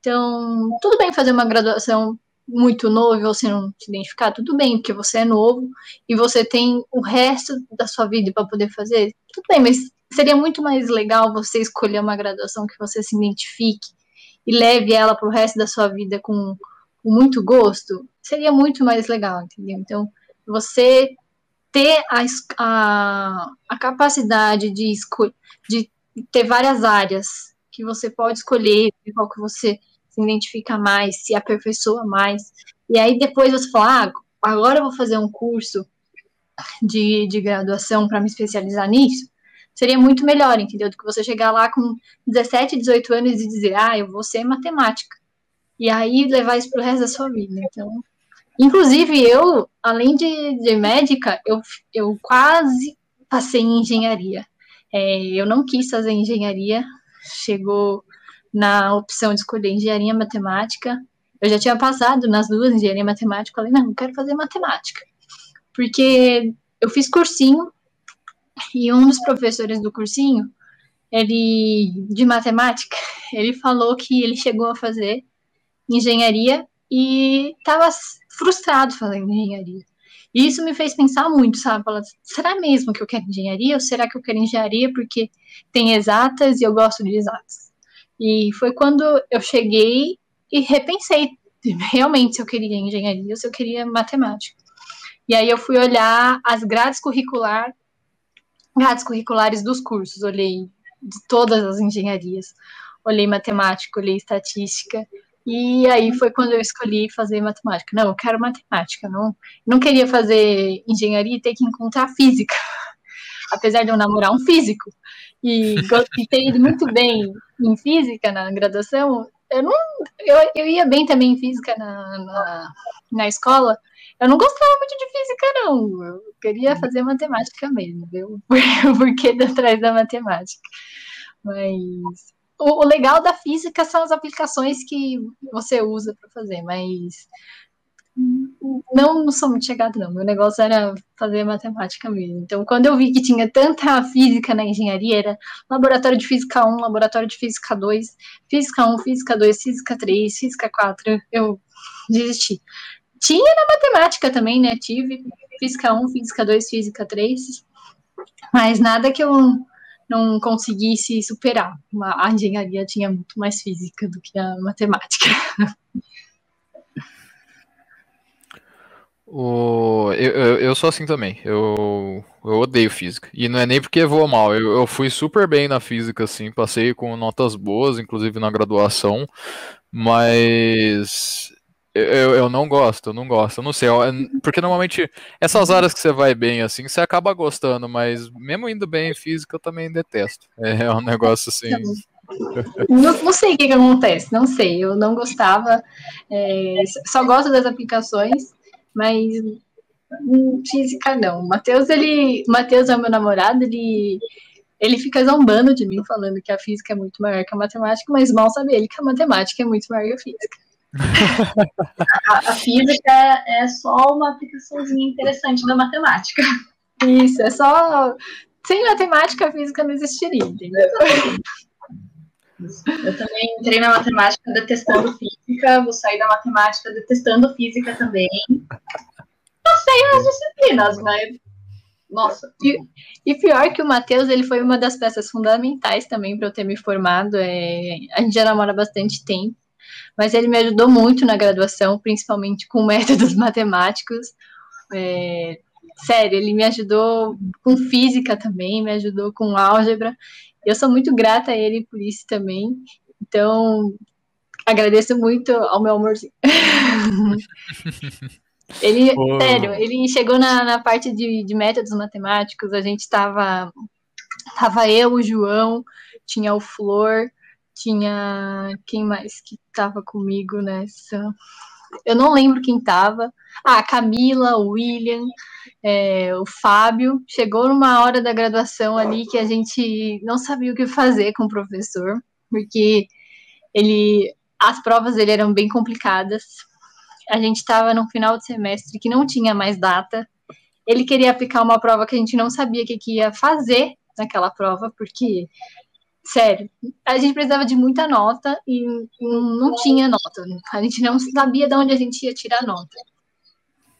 Então, tudo bem fazer uma graduação muito novo e você não se identificar, tudo bem, porque você é novo e você tem o resto da sua vida para poder fazer, tudo bem, mas seria muito mais legal você escolher uma graduação que você se identifique e leve ela para o resto da sua vida com, com, muito gosto, seria muito mais legal, entendeu? Então, você ter a, a, a capacidade de, de ter várias áreas que você pode escolher, qual que você se identifica mais, se aperfeiçoa mais, e aí depois você fala, ah, agora eu vou fazer um curso de, de graduação para me especializar nisso, seria muito melhor, entendeu? Do que você chegar lá com 17, 18 anos e dizer, ah, eu vou ser matemática. E aí levar isso pro resto da sua vida. Então, inclusive eu, além de, de médica, eu, eu quase passei em engenharia. É, eu não quis fazer engenharia, chegou na opção de escolher engenharia matemática. Eu já tinha passado nas duas, engenharia matemática, falei, não, não quero fazer matemática. Porque eu fiz cursinho e um dos professores do cursinho, ele de matemática, [laughs] ele falou que ele chegou a fazer engenharia e estava frustrado fazendo engenharia. E isso me fez pensar muito, sabe? Falar, será mesmo que eu quero engenharia? Ou será que eu quero engenharia porque tem exatas e eu gosto de exatas? E foi quando eu cheguei e repensei [laughs] realmente se eu queria engenharia ou se eu queria matemática. E aí eu fui olhar as grades curricular grades curriculares dos cursos, olhei de todas as engenharias, olhei matemática, olhei estatística, e aí foi quando eu escolhi fazer matemática. Não, eu quero matemática, não, não queria fazer engenharia e ter que encontrar física, [laughs] apesar de eu namorar um físico e, e ter ido muito bem em física na graduação, eu não, eu, eu ia bem também em física na, na, na escola, eu não gostava muito de física, não. Eu queria fazer matemática mesmo, viu? [laughs] Porque atrás da matemática. Mas o, o, legal da física são as aplicações que você usa para fazer, mas não, não sou muito chegada, não. Meu negócio era fazer matemática mesmo. Então, quando eu vi que tinha tanta física na engenharia, era laboratório de física 1, laboratório de física 2, física 1, física 2, física 3, física 4, eu desisti. Tinha na matemática também, né? Tive física 1, física 2, física 3, mas nada que eu não conseguisse superar. A engenharia tinha muito mais física do que a matemática. [laughs] O, eu, eu, eu, sou assim também. Eu, eu odeio física. E não é nem porque vou mal. Eu, eu fui super bem na física, assim. Passei com notas boas, inclusive na graduação. Mas eu, eu não gosto, eu não gosto, eu não sei, porque normalmente essas áreas que você vai bem assim, você acaba gostando, mas mesmo indo bem em física eu também detesto. É, é um negócio assim. Não, não sei o que, que, acontece, não sei, eu não gostava, é, só gosto das aplicações, mas física não. O Matheus, ele. Matheus é meu namorado, ele. Ele fica zombando de mim, falando que a física é muito maior que a matemática, mas mal sabe ele que a matemática é muito maior que a física [laughs] a, a, física é só uma aplicaçãozinha interessante da matemática. Isso, é só. Sem matemática, a física não existiria, entendeu? [laughs] Eu também entrei na matemática detestando física, vou sair da matemática detestando física também. Não sei as disciplinas, mas. Nossa. E, e pior que o Matheus, ele foi uma das peças fundamentais também para eu ter me formado. É, a gente já namora bastante tempo mas ele me ajudou muito na graduação, principalmente com métodos [laughs] matemáticos. É, sério, ele me ajudou com física também, me ajudou com álgebra. Eu sou muito grata a ele por isso também. Então, agradeço muito ao meu amorzinho. [laughs] ele, oh. sério, ele chegou na, na parte de, de métodos matemáticos, a gente estava tava eu, o João, tinha o Flor, tinha quem mais que estava comigo nessa? Eu não lembro quem estava. Ah, a Camila, o William, é, o Fábio. Chegou numa hora da graduação ali que a gente não sabia o que fazer com o professor, porque ele, as provas dele eram bem complicadas. A gente estava no final de semestre que não tinha mais data. Ele queria aplicar uma prova que a gente não sabia o que, que ia fazer naquela prova, porque sério, a gente precisava de muita nota e não tinha nota. A gente não sabia de onde a gente ia tirar nota.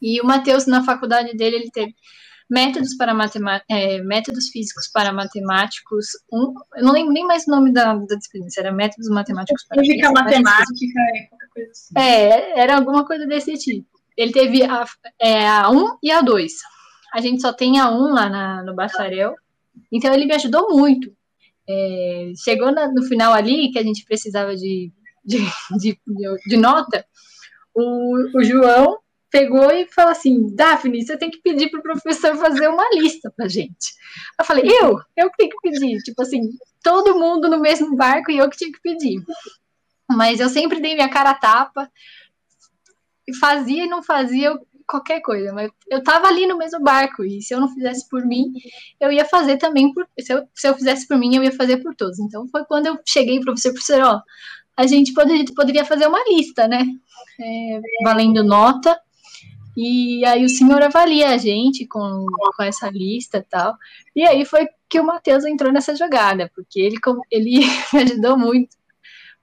E o Matheus, na faculdade dele, ele teve métodos para é, métodos físicos para matemáticos. Um, eu não lembro nem mais o nome da, da disciplina, era métodos matemáticos para Física, matemática, é qualquer coisa assim. É, era alguma coisa desse tipo. Ele teve a, é, a 1 e a 2. A gente só tem a 1 lá na, no bacharel. Então ele me ajudou muito. É, chegou na, no final ali, que a gente precisava de, de, de, de nota, o, o João pegou e falou assim: Daphne, você tem que pedir para o professor fazer uma lista para gente. Eu falei: eu? Eu que tenho que pedir. Tipo assim, todo mundo no mesmo barco e eu que tinha que pedir. Mas eu sempre dei minha cara a tapa, fazia e não fazia qualquer coisa, mas eu tava ali no mesmo barco, e se eu não fizesse por mim, eu ia fazer também por. Se eu, se eu fizesse por mim, eu ia fazer por todos. Então foi quando eu cheguei para o professor, professor, ó, a gente poderia, poderia fazer uma lista, né? É, valendo nota e aí o senhor avalia a gente com, com essa lista e tal. E aí foi que o Matheus entrou nessa jogada, porque ele, ele [laughs] me ajudou muito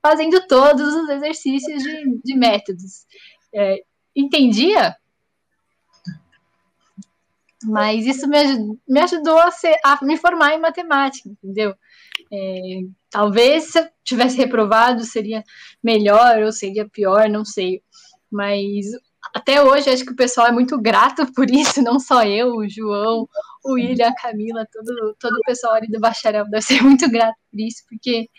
fazendo todos os exercícios de, de métodos. É, entendia? Mas isso me, ajudou, me ajudou a, ser, a me formar em matemática, entendeu? É, talvez se eu tivesse reprovado seria melhor ou seria pior, não sei. Mas até hoje acho que o pessoal é muito grato [laughs] por isso, não só eu, o João, o William, a Camila, todo, todo o pessoal ali do bacharel deve ser [laughs] muito grato por isso, porque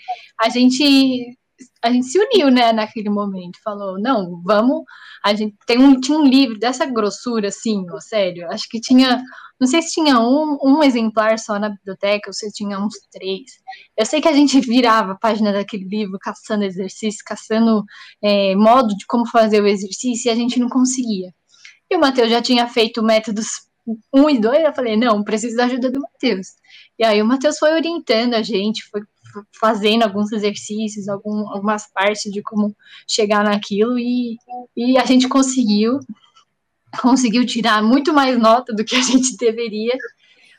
a gente a gente se uniu, né, naquele momento, falou, não, vamos, a gente tem um, tinha um livro dessa grossura, assim, ó, sério, acho que tinha não sei se tinha um, um exemplar só na biblioteca ou se tinha uns três. Eu sei que a gente virava a página daquele livro caçando exercício, caçando é, modo de como fazer o exercício e a gente não conseguia. E o Matheus já tinha feito métodos um e dois, eu falei, não, preciso da ajuda do Matheus. E aí o Matheus foi orientando a gente, foi fazendo alguns exercícios, algum, algumas partes de como chegar naquilo e, e a gente conseguiu conseguiu tirar muito mais nota do que a gente deveria,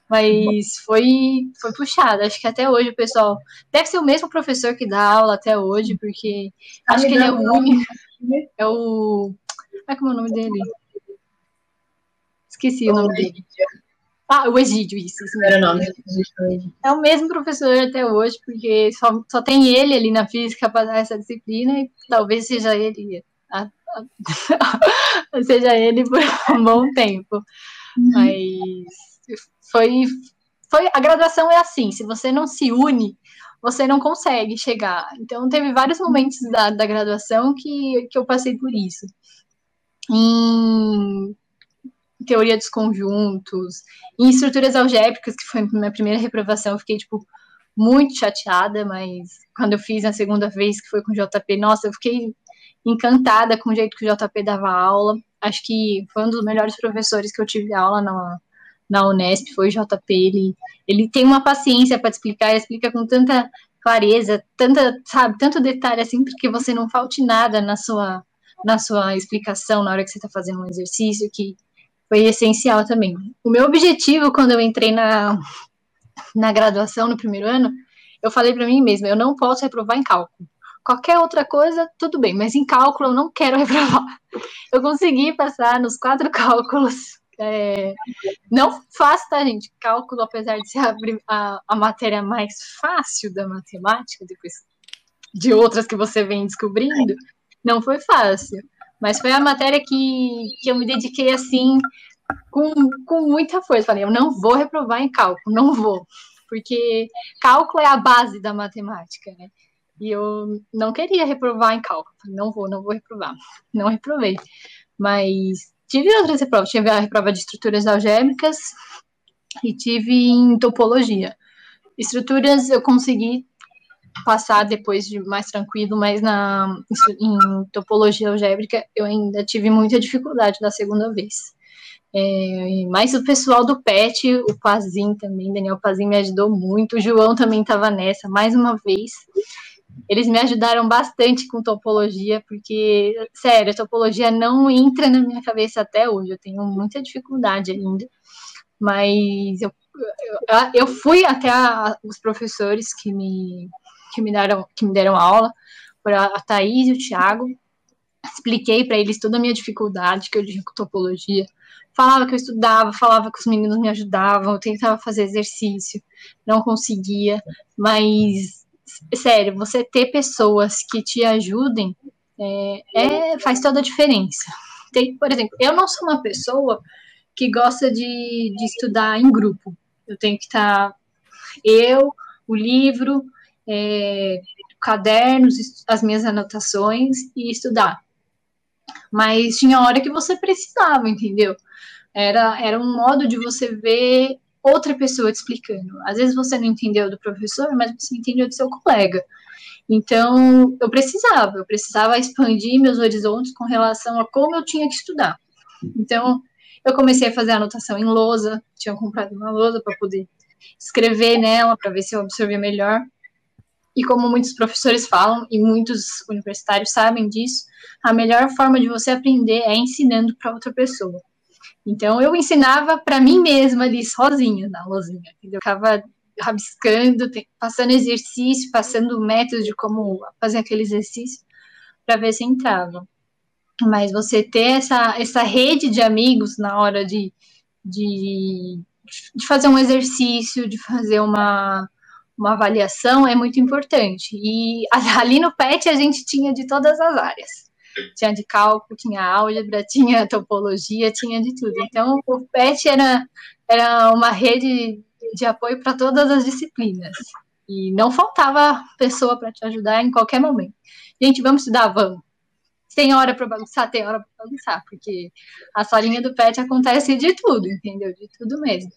mas foi, foi puxado. Acho que até hoje o pessoal. Deve ser o mesmo professor que dá aula até hoje, porque acho que ele é o único. É o. Como é como é o nome dele? Esqueci o nome dele. Ah, o Egídio, isso. isso Era o nome. É o mesmo professor até hoje, porque só, só tem ele ali na física para dar essa disciplina e talvez seja ele a, [laughs] seja ele por um bom tempo. Uhum. Mas foi, foi. A graduação é assim: se você não se une, você não consegue chegar. Então, teve vários momentos da, da graduação que, que eu passei por isso. Em teoria dos conjuntos, em estruturas algébricas, que foi minha primeira reprovação, eu fiquei, tipo, muito chateada, mas quando eu fiz a segunda vez, que foi com o JP, nossa, eu fiquei encantada com o jeito que o JP dava aula. Acho que foi um dos melhores professores que eu tive aula na, na Unesp, foi o JP. Ele, ele tem uma paciência para explicar, explica com tanta clareza, tanta, sabe, tanto detalhe assim, porque você não falte nada na sua, na sua explicação na hora que você está fazendo um exercício, que foi essencial também. O meu objetivo quando eu entrei na, na graduação no primeiro ano, eu falei para mim mesma, eu não posso reprovar em cálculo. Qualquer outra coisa, tudo bem, mas em cálculo eu não quero [laughs] reprovar. Eu consegui passar nos quatro [laughs] cálculos. É, não fácil, tá, gente? Cálculo, apesar de ser a, a, a matéria mais fácil da matemática, depois de outras que você vem descobrindo, não foi fácil. Mas foi a matéria que, que eu me dediquei assim com, com muita força. Falei, eu não vou reprovar em cálculo, não vou. Porque cálculo é a base da matemática, né? E eu não queria reprovar em cálculo. Não vou, não vou reprovar. Não reprovei. Mas tive outras reprovas. Tive a reprova de estruturas algébricas e tive em topologia. Estruturas eu consegui passar depois de mais tranquilo, mas na em topologia algébrica eu ainda tive muita dificuldade da segunda vez. É, mas o pessoal do PET, o Pazin também, Daniel Pazin me ajudou muito, o João também estava nessa, mais uma vez. Eles me ajudaram bastante com topologia, porque, sério, topologia não entra na minha cabeça até hoje, eu tenho muita dificuldade ainda. Mas eu, eu, eu fui até a, os professores que me, que me deram, que me deram aula, para a Thaís e o Thiago, expliquei para eles toda a minha dificuldade que eu tinha com topologia, falava que eu estudava, falava que os meninos me ajudavam, eu tentava fazer exercício, não conseguia, mas sério, você ter pessoas que te ajudem é, é, faz toda a diferença. Tem, por exemplo, eu não sou uma pessoa que gosta de, de estudar em grupo. Eu tenho que estar eu, o livro, é, cadernos, as minhas anotações e estudar. Mas tinha hora que você precisava, entendeu? Era, era um modo de você ver outra pessoa te explicando. Às vezes você não entendeu do professor, mas você entendeu do seu colega. Então, eu precisava, eu precisava expandir meus horizontes com relação a como eu tinha que estudar. Então, eu comecei a fazer anotação em lousa, tinha comprado uma lousa para poder escrever nela, para ver se eu absorvia melhor. E como muitos professores falam, e muitos universitários sabem disso, a melhor forma de você aprender é ensinando para outra pessoa. Então eu ensinava para mim mesma ali sozinha na lousinha. Eu ficava rabiscando, passando exercício, passando métodos de como fazer aquele exercício para ver se entrava. Mas você ter essa, essa rede de amigos na hora de, de, de fazer um exercício, de fazer uma, uma avaliação é muito importante. E [laughs] ali no PET a gente tinha de todas as áreas tinha de cálculo, tinha álgebra, [laughs] tinha topologia, tinha de tudo. Então, o PET era, era uma rede de apoio para todas as disciplinas. E não faltava pessoa para te ajudar em qualquer momento. Gente, vamos estudar? Vamos. Tem hora para bagunçar? Tem hora para bagunçar, porque a salinha do PET acontece de tudo, entendeu? De tudo mesmo.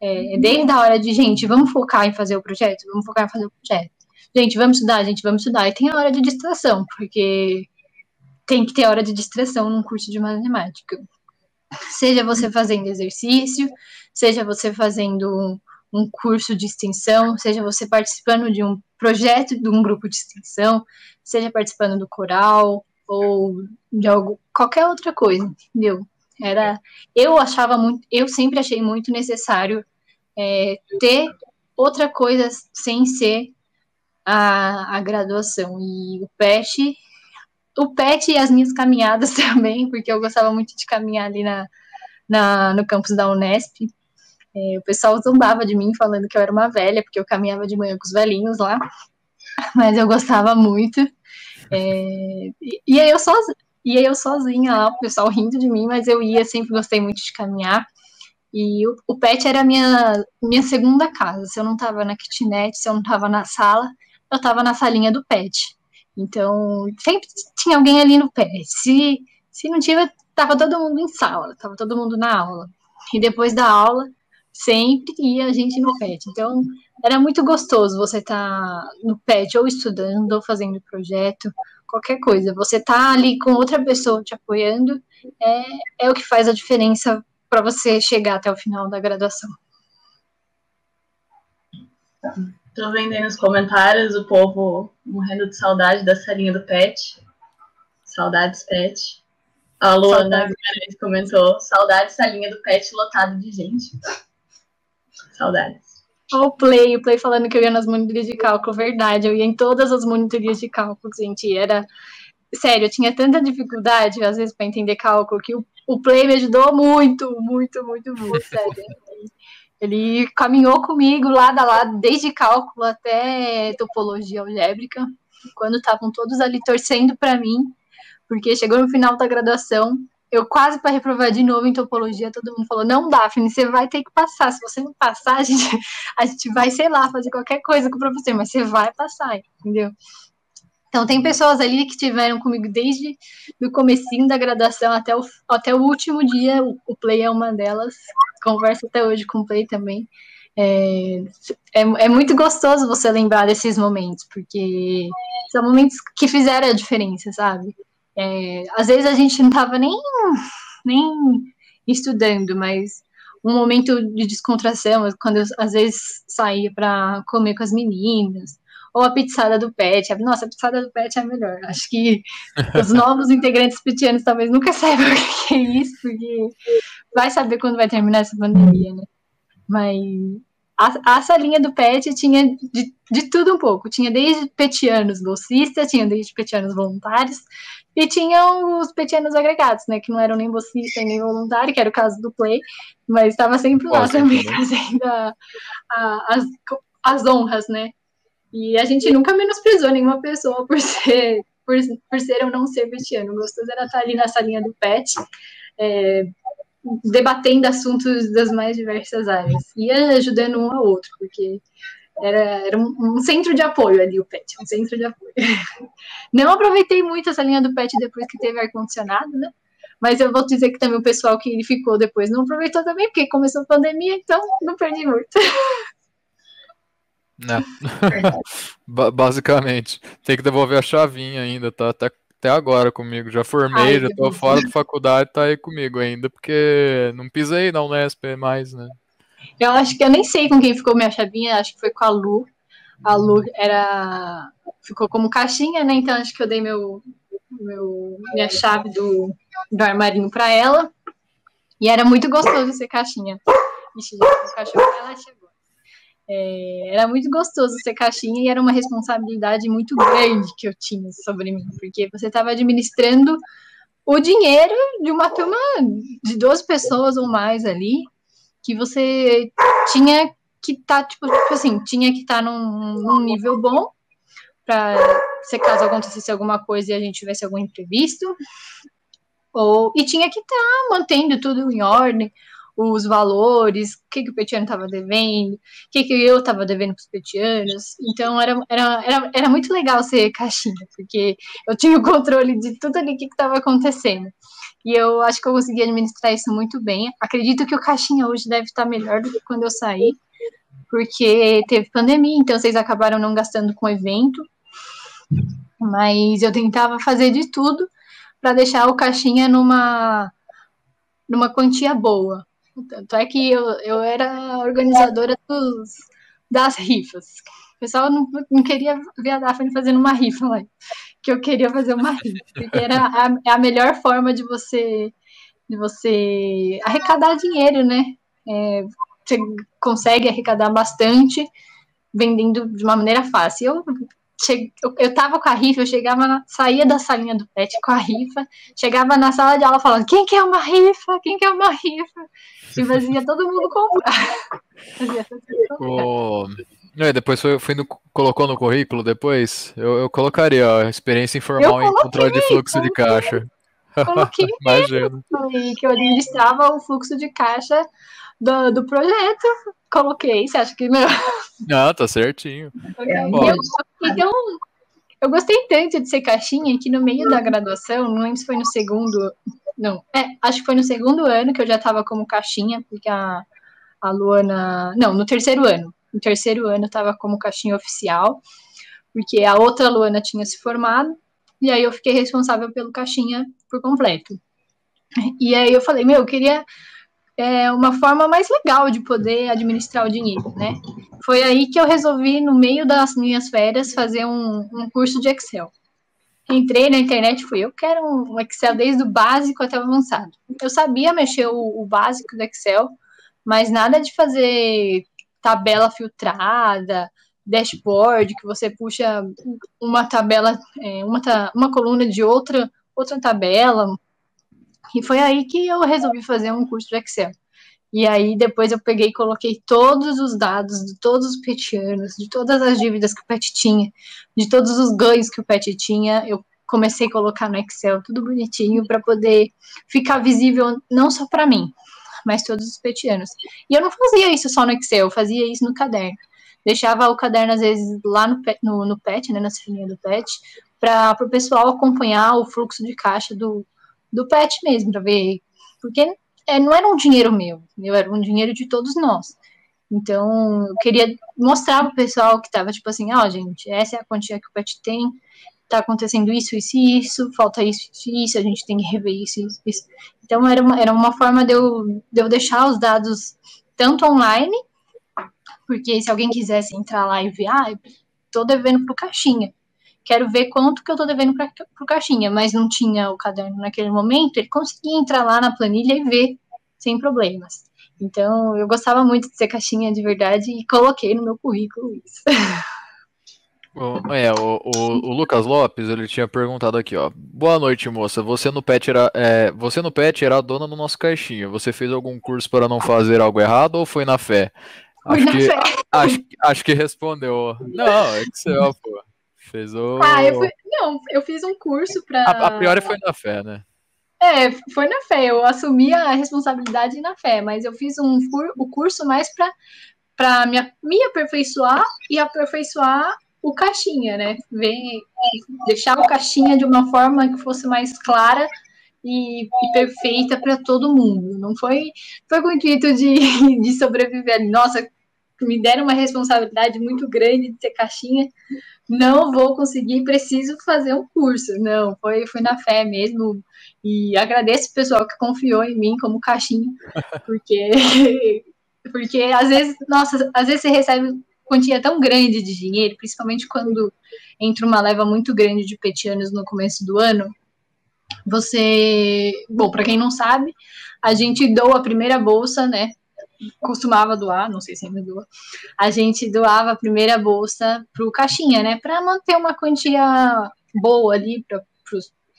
É, desde a hora de, gente, vamos focar em fazer o projeto? Vamos focar em fazer o projeto. Gente, vamos estudar, gente, vamos estudar. E tem a hora de distração, porque tem que ter hora de distração num curso de matemática. Seja você fazendo exercício, seja você fazendo um curso de extensão, seja você participando de um projeto de um grupo de extensão, seja participando do coral ou de algo, qualquer outra coisa, entendeu? Era, eu achava muito, eu sempre achei muito necessário é, ter outra coisa sem ser a, a graduação. E o PET o pet e as minhas caminhadas [laughs] também, porque eu gostava muito de caminhar ali na, na no campus da Unesp. É, o pessoal zombava de mim, falando que eu era uma velha, porque eu caminhava de manhã com os velhinhos lá, [laughs] mas eu gostava muito. É, e, e, aí eu sozinha, e aí eu sozinha lá, o pessoal rindo de mim, mas eu ia, sempre gostei muito de caminhar. E o, o pet era a minha, minha segunda casa. Se eu não estava na kitnet, se eu não estava na sala, eu estava na salinha do pet. Então, sempre tinha alguém ali no pé. Se, se não tinha, tava todo mundo em sala, tava todo mundo na aula. E depois da aula, sempre ia a gente no PET. Então, era muito gostoso você estar tá no PET, ou estudando, ou fazendo projeto, qualquer coisa. Você tá ali com outra pessoa te apoiando, é, é o que faz a diferença para você chegar até o final da graduação. Tô vendo aí nos comentários o povo morrendo de saudade da salinha do Pet. Saudades, Pet. A Luana Guimarães comentou: saudades salinha do Pet lotado de gente. Saudades. Olha o Play, o Play falando que eu ia nas monitorias de cálculo, verdade, eu ia em todas as monitorias de cálculo, gente, era, sério, eu tinha tanta dificuldade, às vezes, para entender cálculo, que o, o Play me ajudou muito, muito, muito, muito, sério. Ele caminhou comigo lado a lado, desde cálculo até topologia algébrica, quando estavam todos ali torcendo para mim, porque chegou no final da graduação, eu quase para reprovar de novo em topologia, todo mundo falou: não, Daphne, você vai ter que passar. Se você não passar, [laughs] a gente, a gente vai, sei lá, fazer qualquer coisa com o professor, mas você vai passar, entendeu? Então, tem pessoas ali que tiveram comigo desde o comecinho da graduação até o, até o último dia. O, o Play é uma delas. Converso até hoje com o Play também. É, é, é, muito gostoso você lembrar desses momentos, porque são momentos que fizeram a diferença, sabe? É, às vezes a gente não estava nem, nem estudando, mas um momento de descontração, quando eu às vezes saía para comer com as meninas, ou a pizzada do pet. Nossa, a pizzada do pet é a melhor. Acho que os [laughs] novos integrantes petianos talvez nunca [laughs] saibam o que é isso, porque vai saber quando vai terminar essa pandemia, né? Mas a, a salinha do pet tinha de, de tudo um pouco. Tinha desde petianos bolsistas, tinha desde petianos voluntários, e tinha os petianos agregados, né? Que não eram nem bolsistas nem voluntário, que era o caso do Play, mas estava sempre lá Nossa, também, fazendo a, a, as, as honras, né? E a gente nunca menosprezou nenhuma pessoa por ser, por, por ser ou não ser petiano. O gostoso era estar ali na salinha do pet, é, debatendo assuntos das mais diversas áreas e ajudando um ao outro, porque era, era um, centro de apoio ali, o PET, um centro de apoio. Não aproveitei muito essa linha do PET depois que teve ar-condicionado, né? Mas eu vou dizer que também o pessoal que ficou depois não aproveitou também, porque começou a pandemia, então não perdi muito. Né? [laughs] Basicamente. Tem que devolver a chavinha ainda, tá até, até agora comigo. Já formei, Ai, já tô fora da faculdade, tá aí comigo ainda, porque não pisei na Unesp mais, né? Eu acho que eu nem sei com quem ficou minha chavinha, acho que foi com a Lu. A Lu era. ficou como caixinha, né? Então acho que eu dei meu, meu minha chave do, do armarinho para ela. E era muito gostoso ser caixinha. Ixi, o cachorro ela chegou. É, era muito gostoso ser caixinha e era uma responsabilidade muito grande que eu tinha sobre mim, porque você estava administrando o dinheiro de uma turma de 12 pessoas ou mais ali, que você tinha que estar, tá, tipo, tipo, assim, tinha que estar tá num, num nível bom para se caso acontecesse alguma coisa e a gente tivesse algum imprevisto, ou, e tinha que estar tá mantendo tudo em ordem, os valores, o que, que o petiano estava devendo, o que, que eu estava devendo para os petianos. Então era, era, era, era muito legal ser caixinha, porque eu tinha o controle de tudo ali que estava acontecendo. E eu acho que eu consegui administrar isso muito bem. Acredito que o caixinha hoje deve estar melhor do que quando eu saí, porque teve pandemia, então vocês acabaram não gastando com evento. Mas eu tentava fazer de tudo para deixar o caixinha numa numa quantia boa. Tanto é que eu, eu era organizadora dos, das rifas. O pessoal não, não queria ver a Daphne fazendo uma rifa lá, que eu queria fazer uma rifa, porque era a, é a melhor forma de você de você arrecadar dinheiro, né? É, você consegue arrecadar bastante vendendo de uma maneira fácil. Eu Che... Eu, eu tava com a rifa, eu chegava, na... saía da salinha do pet com a rifa, chegava na sala de aula falando: quem quer uma rifa? Quem quer uma rifa? E fazia todo mundo comprar. [laughs] fazia o... É, depois foi, foi no, colocou no currículo depois? Eu, eu colocaria ó, experiência informal em controle de fluxo de caixa. Coloquei [laughs] Imagino. que eu administrava o fluxo de caixa do, do projeto. Coloquei, você acha que não? Não, tá certinho. É, eu, então, eu gostei tanto de ser caixinha que no meio da graduação, não lembro se foi no segundo. Não, é, acho que foi no segundo ano que eu já tava como caixinha, porque a, a Luana. Não, no terceiro ano. No terceiro ano eu tava como caixinha oficial, porque a outra Luana tinha se formado, e aí eu fiquei responsável pelo caixinha por completo. E aí eu falei, meu, eu queria é, uma forma mais legal de poder administrar o dinheiro, né? Foi aí que eu resolvi, no meio das minhas férias, fazer um, um curso de Excel. Entrei na internet e fui, eu quero um Excel desde o básico até o avançado. Eu sabia mexer o, o básico do Excel, mas nada de fazer tabela filtrada, dashboard, que você puxa uma tabela, é, uma, uma coluna de outra, outra tabela, e foi aí que eu resolvi fazer um curso de Excel. E aí depois eu peguei e coloquei todos os dados de todos os petianos, de todas as dívidas que o pet tinha, de todos os ganhos que o pet tinha, eu comecei a colocar no Excel tudo bonitinho para poder ficar visível não só para mim, mas todos os petianos. E eu não fazia isso só no Excel, eu fazia isso no caderno. Deixava o caderno, às vezes, lá no, no, no PET, né, na celinha do PET, para o pessoal acompanhar o fluxo de caixa do, do PET mesmo, para ver. Porque é, não era um dinheiro meu, meu, era um dinheiro de todos nós. Então, eu queria mostrar para o pessoal que estava, tipo assim, ó, oh, gente, essa é a quantia que o PET tem, tá acontecendo isso, isso e isso, falta isso, isso, isso, a gente tem que rever isso, isso, isso. Então, era uma, era uma forma de eu, de eu deixar os dados tanto online, porque se alguém quisesse entrar lá e ver, ah, tô devendo pro caixinha, quero ver quanto que eu tô devendo para pro caixinha, mas não tinha o caderno naquele momento, ele conseguia entrar lá na planilha e ver sem problemas. Então, eu gostava muito de ser caixinha de verdade e coloquei no meu currículo isso. [laughs] O, é, o, o, o, Lucas Lopes, ele tinha perguntado aqui, ó. Boa noite, moça. Você no PET era, é, você no PET era a dona do nosso caixinha. Você fez algum curso para não fazer algo errado ou foi na fé? Fui acho na que, fé. Acho, acho que respondeu. Não, Excel, pô. Fez o. Ah, eu fui, não, eu fiz um curso para. A, a priori foi na fé, né? É, foi na fé. Eu assumi a responsabilidade na fé, mas eu fiz um o curso mais para me, me aperfeiçoar e aperfeiçoar o caixinha, né? Ver, deixar o caixinha de uma forma que fosse mais clara e, e perfeita para todo mundo. Não foi, foi com o intuito de, [laughs] de sobreviver. Nossa, me deram uma responsabilidade muito grande de ser caixinha. Não vou conseguir, preciso fazer um curso. Não, foi, foi na fé mesmo. E agradeço o pessoal que confiou em mim como caixinha, porque [laughs] porque às vezes, nossa, às vezes você recebe quantia tão grande de dinheiro, principalmente quando entra uma leva muito grande de petianos no começo do ano, você, bom, para quem não sabe, a gente doa a primeira bolsa, né? Costumava doar, não sei se ainda doa. A gente doava a primeira bolsa para o caixinha, né? Para manter uma quantia boa ali para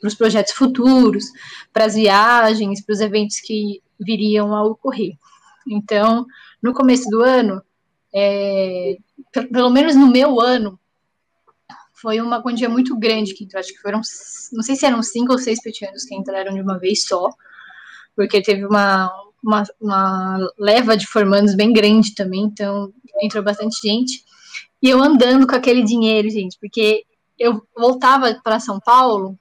os projetos futuros, para as viagens, para os eventos que viriam a ocorrer. Então, no começo do ano, é, pelo menos no meu ano, foi uma quantia muito grande que acho que foram, não sei se eram cinco ou seis petianos que entraram de uma vez só, porque teve uma, uma, uma leva de formandos bem grande também, então entrou bastante gente. E eu andando com aquele dinheiro, gente, porque eu voltava para São Paulo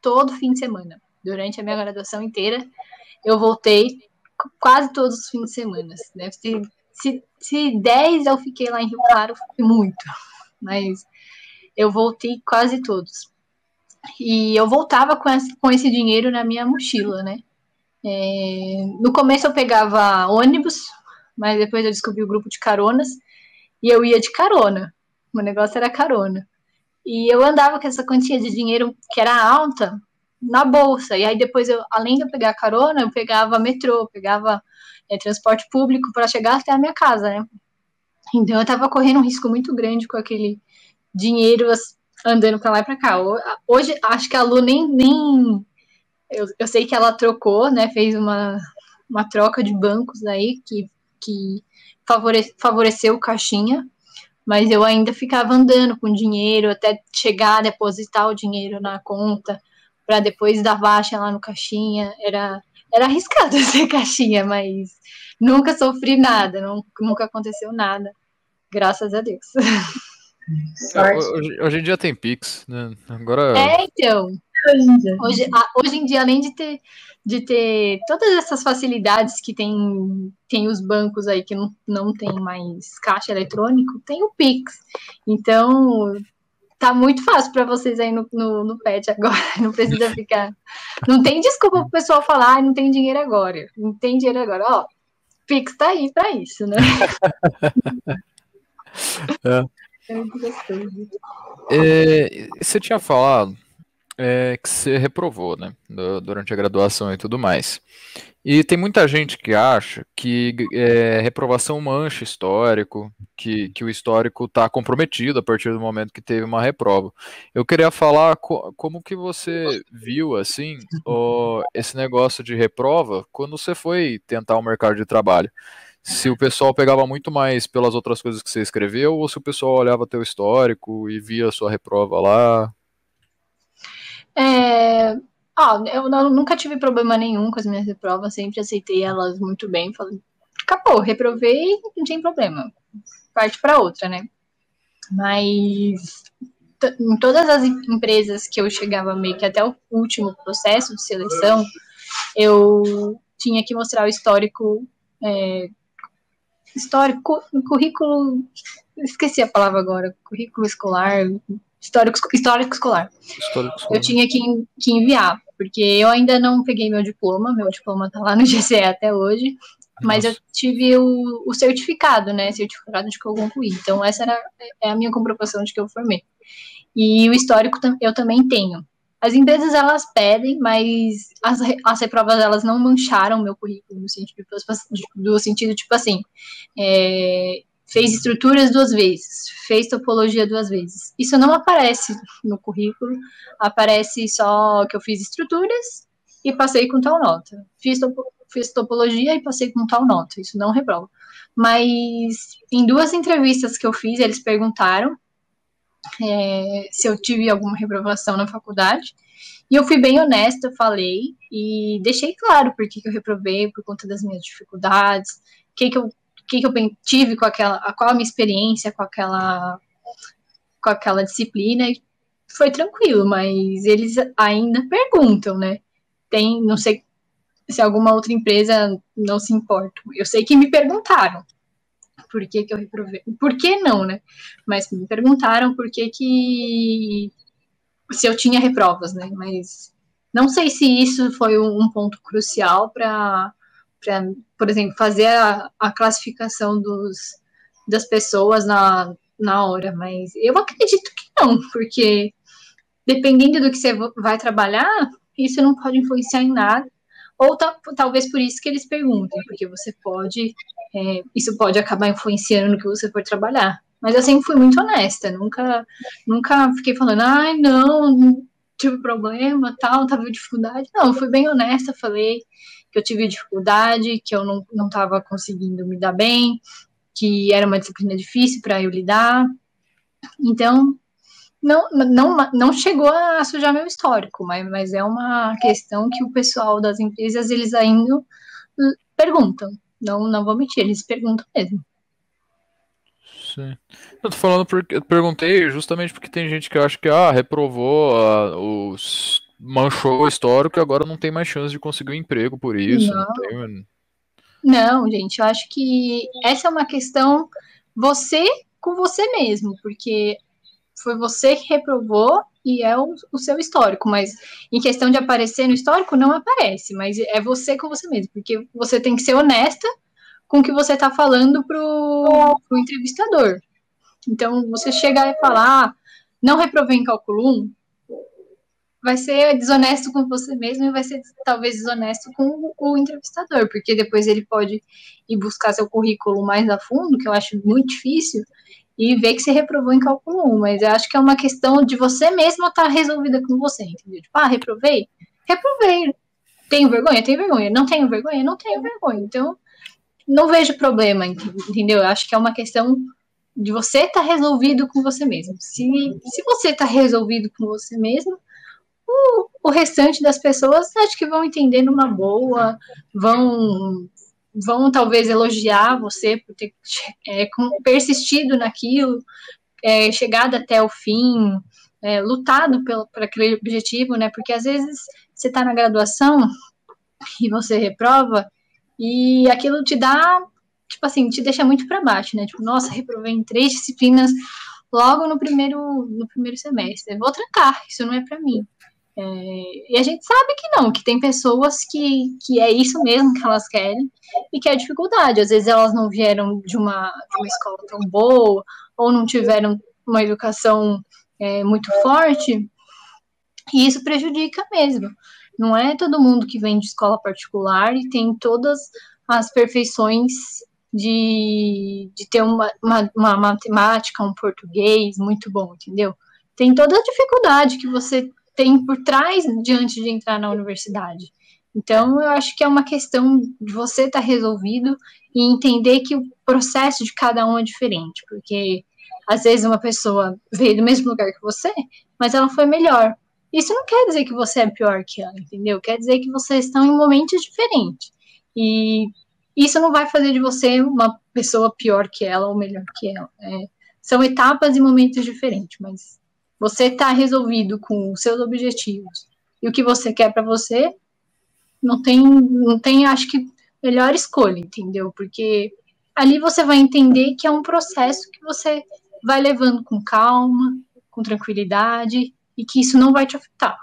todo fim de semana. Durante a minha graduação inteira, eu voltei quase todos os fins de semana. Deve ter se, se 10 eu fiquei lá em Rio Claro, foi muito. Mas eu voltei quase todos. E eu voltava com esse, com esse dinheiro na minha mochila, né? É, no começo eu pegava ônibus, mas depois eu descobri o grupo de caronas e eu ia de carona. O negócio era carona. E eu andava com essa quantia de dinheiro que era alta na bolsa. E aí depois eu, além de eu pegar carona, eu pegava metrô, pegava é, transporte público para chegar até a minha casa, né? Então eu estava correndo um risco muito grande com aquele dinheiro andando para lá e para cá. Hoje acho que a Lu nem, nem eu, eu sei que ela trocou, né? Fez uma, uma troca de bancos aí que, que favore, favoreceu o caixinha, mas eu ainda ficava andando com dinheiro até chegar a depositar o dinheiro na conta para depois dar baixa lá no caixinha. Era era arriscado [laughs] ser caixinha, mas nunca sofri nada, não, nunca aconteceu nada. Graças a Deus. É, hoje, hoje, em dia tem Pix, né? Agora. É, então. Hoje, hoje em dia, além de ter, de ter todas essas facilidades que tem, tem os bancos aí que não, não tem mais caixa eletrônico, tem o Pix. Então, tá muito fácil para vocês aí no, no, no, pet agora. [laughs] Não precisa ficar. Não tem desculpa pro pessoal falar, ah, não tem dinheiro agora. Não tem dinheiro agora. Ó, Pix tá aí para isso, né? [laughs] é. É muito gostoso. É, você tinha falado é, que você reprovou, né? Durante a graduação e tudo mais. E tem muita gente que acha que é, reprovação mancha histórico, que, que o histórico está comprometido a partir do momento que teve uma reprova. Eu queria falar co como que você viu assim esse negócio de reprova quando você foi tentar o mercado de trabalho. Se o pessoal pegava muito mais pelas outras coisas que você escreveu, ou se o pessoal olhava teu histórico e via a sua reprova lá. É, ah, eu, não, nunca tive problema nenhum com as minhas provas, sempre aceitei elas muito bem. Falei, acabou, reprovei, não tem problema. Parte para outra, né? Mas em todas as empresas que eu chegava meio que até o último processo de seleção, eu tinha que mostrar o histórico, é, histórico, currículo, esqueci a palavra agora, currículo escolar, histórico, histórico escolar. Histórico escolar. Eu tinha que, que enviar, porque eu ainda não peguei meu diploma, meu diploma tá lá no [laughs] GCE até hoje, mas eu tive o, o, certificado, né? Certificado de que eu concluí. Então, essa era é a minha comprovação de que eu formei. E o histórico eu também tenho. As empresas elas pedem, mas as, as reprovas elas não mancharam meu currículo no sentido, do sentido tipo assim, é, fez estruturas duas vezes, fez topologia duas vezes. Isso não aparece no currículo, aparece só que eu fiz estruturas e passei com tal nota. Fiz, topo, fiz topologia e passei com tal nota. Isso não reprova. Mas em duas entrevistas que eu fiz, eles perguntaram é, se eu tive alguma reprovação na faculdade. E eu fui bem honesta, falei e deixei claro por que, que eu reprovei, por conta das minhas dificuldades, o que, que eu, que, que eu tive com aquela, qual a minha experiência com aquela, com aquela disciplina. E foi tranquilo, mas eles ainda perguntam, né? Tem, não sei se alguma outra empresa não se importa. Eu sei que me perguntaram por que, que eu reprovei. Por que não, né? Mas me perguntaram por que que se eu tinha reprovas, né? Mas não sei se isso foi um ponto crucial para, por exemplo, fazer a, a classificação dos, das pessoas na, na hora, mas eu acredito que não, porque dependendo do que você vai trabalhar, isso não pode influenciar em nada. Ou talvez por isso que eles perguntem, porque você pode, é, isso pode acabar influenciando no que você for trabalhar. Mas eu sempre fui muito honesta, nunca, nunca fiquei falando, ai, não, tive problema, tal, tava dificuldade. Não, fui bem honesta, falei que eu tive dificuldade, que eu não, estava conseguindo me dar bem, que era uma disciplina difícil para eu lidar. Então, não, não, não chegou a sujar meu histórico, mas, mas é uma questão que o pessoal das empresas, eles ainda perguntam. Não, não vou mentir, eles perguntam mesmo. Sim. Eu tô falando porque eu perguntei justamente porque tem gente que acha que ah, reprovou ah, os manchou o histórico e agora não tem mais chance de conseguir um emprego por isso. Não. Não, tem... não, gente, eu acho que essa é uma questão você com você mesmo, porque foi você que reprovou e é o, o, seu histórico, mas em questão de aparecer no histórico, não aparece, mas é você com você mesmo, porque você tem que ser honesta com o que você está falando pro, pro entrevistador. Então, você chegar e falar, ah, não reprovei em cálculo 1, vai ser desonesto com você mesmo e vai ser talvez desonesto com o entrevistador, porque depois ele pode ir buscar seu currículo mais a fundo, que eu acho muito difícil, e ver que você reprovou em cálculo 1. Mas eu acho que é uma questão de você mesmo estar tá resolvida com você, entendeu? Tipo, ah, reprovei? Reprovei. Tenho vergonha? Tenho vergonha. Não tenho vergonha? Não tenho vergonha. Então, não vejo problema, entendeu? Eu acho que é uma questão de você estar tá resolvido com você mesmo. Se, se você está resolvido com você mesmo, o, o restante das pessoas acho que vão entender numa boa, vão vão talvez elogiar você por ter é, persistido naquilo, é, chegado até o fim, é, lutado pelo, por aquele objetivo, né? Porque às vezes você está na graduação e você reprova e aquilo te dá, tipo assim, te deixa muito para baixo, né? Tipo, nossa, reprovei em três disciplinas logo no primeiro, no primeiro semestre. Vou trancar, isso não é para mim. É, e a gente sabe que não, que tem pessoas que, que é isso mesmo que elas querem e que é dificuldade. Às vezes elas não vieram de uma, de uma escola tão boa ou não tiveram uma educação é, muito forte e isso prejudica mesmo. Não é todo mundo que vem de escola particular e tem todas as perfeições de, de ter uma, uma, uma matemática, um português muito bom, entendeu? Tem toda a dificuldade que você tem por trás diante de entrar na universidade. Então, eu acho que é uma questão de você estar tá resolvido e entender que o processo de cada um é diferente, porque às vezes uma pessoa veio do mesmo lugar que você, mas ela foi melhor isso não quer dizer que você é pior que ela, entendeu? Quer dizer que vocês estão em momentos diferentes. E isso não vai fazer de você uma pessoa pior que ela ou melhor que ela. É, são etapas e momentos diferentes, mas você está resolvido com os seus objetivos e o que você quer para você, não tem, não tem, acho que, melhor escolha, entendeu? Porque ali você vai entender que é um processo que você vai levando com calma, com tranquilidade e que isso não vai te afetar.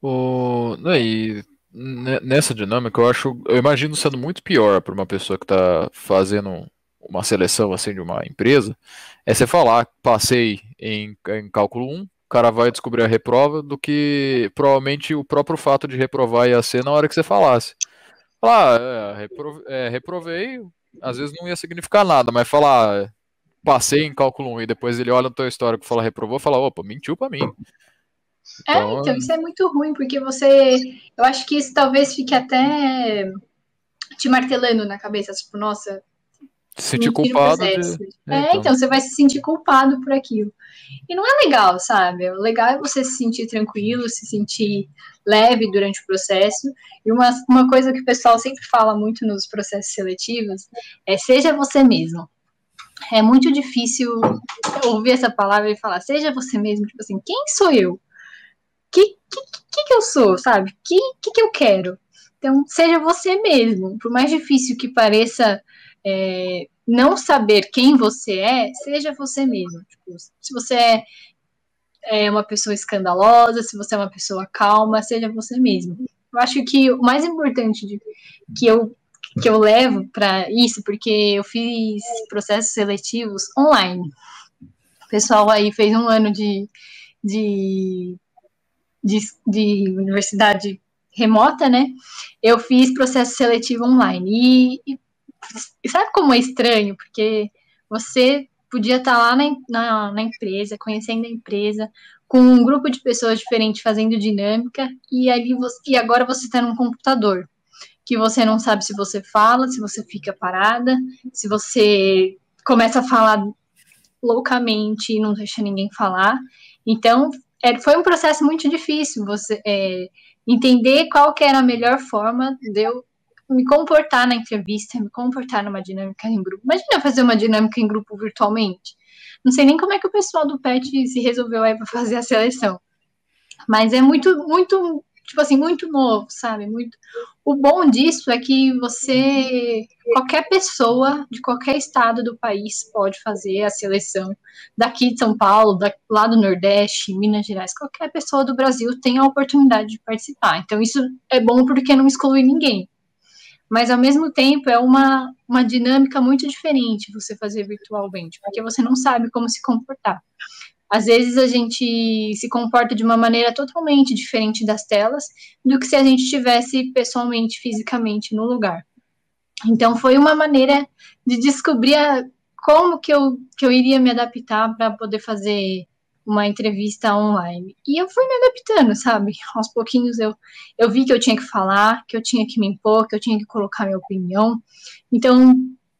O, e nessa dinâmica, eu acho, eu imagino sendo muito pior para uma pessoa que está fazendo uma seleção assim de uma empresa, é você falar, passei em, em cálculo 1, o cara vai descobrir a reprova, do que provavelmente o próprio fato de reprovar ia ser na hora que você falasse. Falar, ah, é, reprove, é, reprovei, às vezes não ia significar nada, mas falar, passei em cálculo 1 e depois ele olha no teu histórico e fala reprovou, fala, opa, mentiu para mim. É, então, é, então isso é muito ruim, porque você. Eu acho que isso talvez fique até te martelando na cabeça, tipo, nossa. Se sentir culpado. De... É, é, então. então. você vai se sentir culpado por aquilo. E não é legal, sabe? O legal é você se sentir tranquilo, se sentir leve durante o processo. E uma, uma coisa que o pessoal sempre fala muito nos processos seletivos é seja você mesmo. É muito difícil ouvir essa palavra e falar, seja você mesmo, tipo assim, quem sou eu? que, que, que eu sou, sabe? Que, que, que eu quero? Então, seja você mesmo. Por mais difícil que pareça é, não saber quem você é, seja você mesmo. Tipo, se você é, é uma pessoa escandalosa, se você é uma pessoa calma, seja você mesmo. Eu acho que o mais importante de, que eu que eu levo para isso, porque eu fiz processos seletivos online. O pessoal aí fez um ano de, de de, de universidade remota, né? Eu fiz processo seletivo online. E, e, sabe como é estranho? Porque você podia estar lá na, na, na, empresa, conhecendo a empresa, com um grupo de pessoas diferentes fazendo dinâmica, e ali você, e agora você está num computador, que você não sabe se você fala, se você fica parada, se você começa a falar loucamente e não deixa ninguém falar. Então, é, foi um processo muito difícil você é, entender qual que era a melhor forma de eu me comportar na entrevista, me comportar numa dinâmica em grupo. Imagina fazer uma dinâmica em grupo virtualmente. Não sei nem como é que o pessoal do PET se resolveu aí para fazer a seleção. Mas é muito, muito tipo assim, muito novo, sabe? Muito. O bom disso é que você, qualquer pessoa de qualquer estado do país pode fazer a seleção daqui de São Paulo, da, lá do Nordeste, Minas Gerais, qualquer pessoa do Brasil tem a oportunidade de participar. Então isso é bom porque não exclui ninguém. Mas ao mesmo tempo é uma, uma dinâmica muito diferente você fazer virtualmente, porque você não sabe como se comportar às vezes a gente se comporta de uma maneira totalmente diferente das telas do que se a gente estivesse pessoalmente, fisicamente no lugar. Então foi uma maneira de descobrir a, como que eu, que eu iria me adaptar para poder fazer uma entrevista online. E eu fui me adaptando, sabe? Aos pouquinhos eu, eu vi que eu tinha que falar, que eu tinha que me impor, que eu tinha que colocar minha opinião. Então,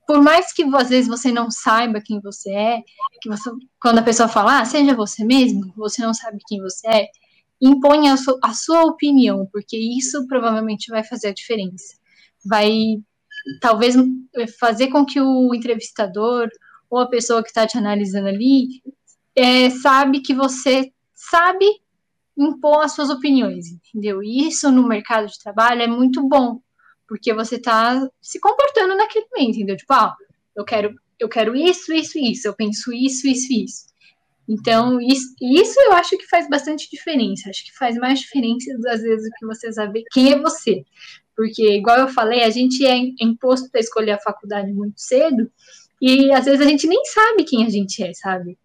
por mais que às vezes você não saiba quem você é, que você, quando a pessoa fala, ah, seja você mesmo, você não sabe quem você é, impõe a, su, a sua opinião, porque isso provavelmente vai fazer a diferença. Vai talvez fazer com que o entrevistador ou a pessoa que está te analisando ali é, sabe que você sabe impor as suas opiniões, entendeu? E isso no mercado de trabalho é muito bom, porque você tá se comportando naquele momento, entendeu? Tipo, ah, eu quero, eu quero isso, isso, isso, eu penso isso, isso, isso. Então, isso, isso eu acho que faz bastante diferença. Acho que faz mais diferença, às vezes, do que você saber quem é você. Porque, igual eu falei, a gente é imposto para escolher a faculdade muito cedo, e às vezes a gente nem sabe quem a gente é, sabe?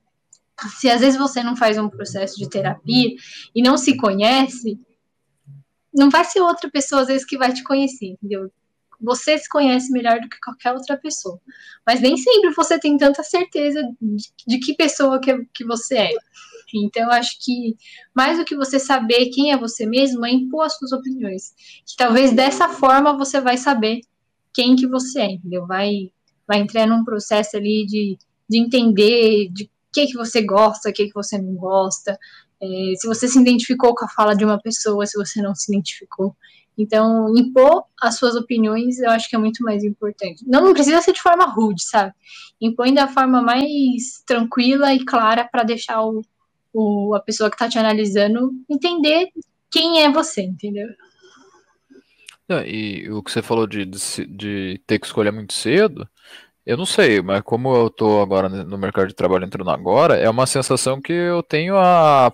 Se às vezes você não faz um processo de terapia e não se conhece, não vai ser outra pessoa, às vezes, que vai te conhecer, entendeu? Você se conhece melhor do que qualquer outra pessoa. Mas nem sempre você tem tanta certeza de, de que pessoa que, que você é. Então, eu acho que mais do que você saber quem é você mesmo, é impor as suas opiniões. Que talvez dessa forma você vai saber quem que você é, entendeu? Vai, vai entrar num processo ali de, de entender, de que, que você gosta, o que, que você não gosta, é, se você se identificou com a fala de uma pessoa, se você não se identificou. Então, impor as suas opiniões eu acho que é muito mais importante. Não, não precisa ser de forma rude, sabe? Impõe da forma mais tranquila e clara para deixar o, o, a pessoa que está te analisando entender quem é você, entendeu? e o que você falou de, de, de ter que escolher muito cedo, eu não sei, mas como eu tô agora no mercado de trabalho entrando agora, é uma sensação que eu tenho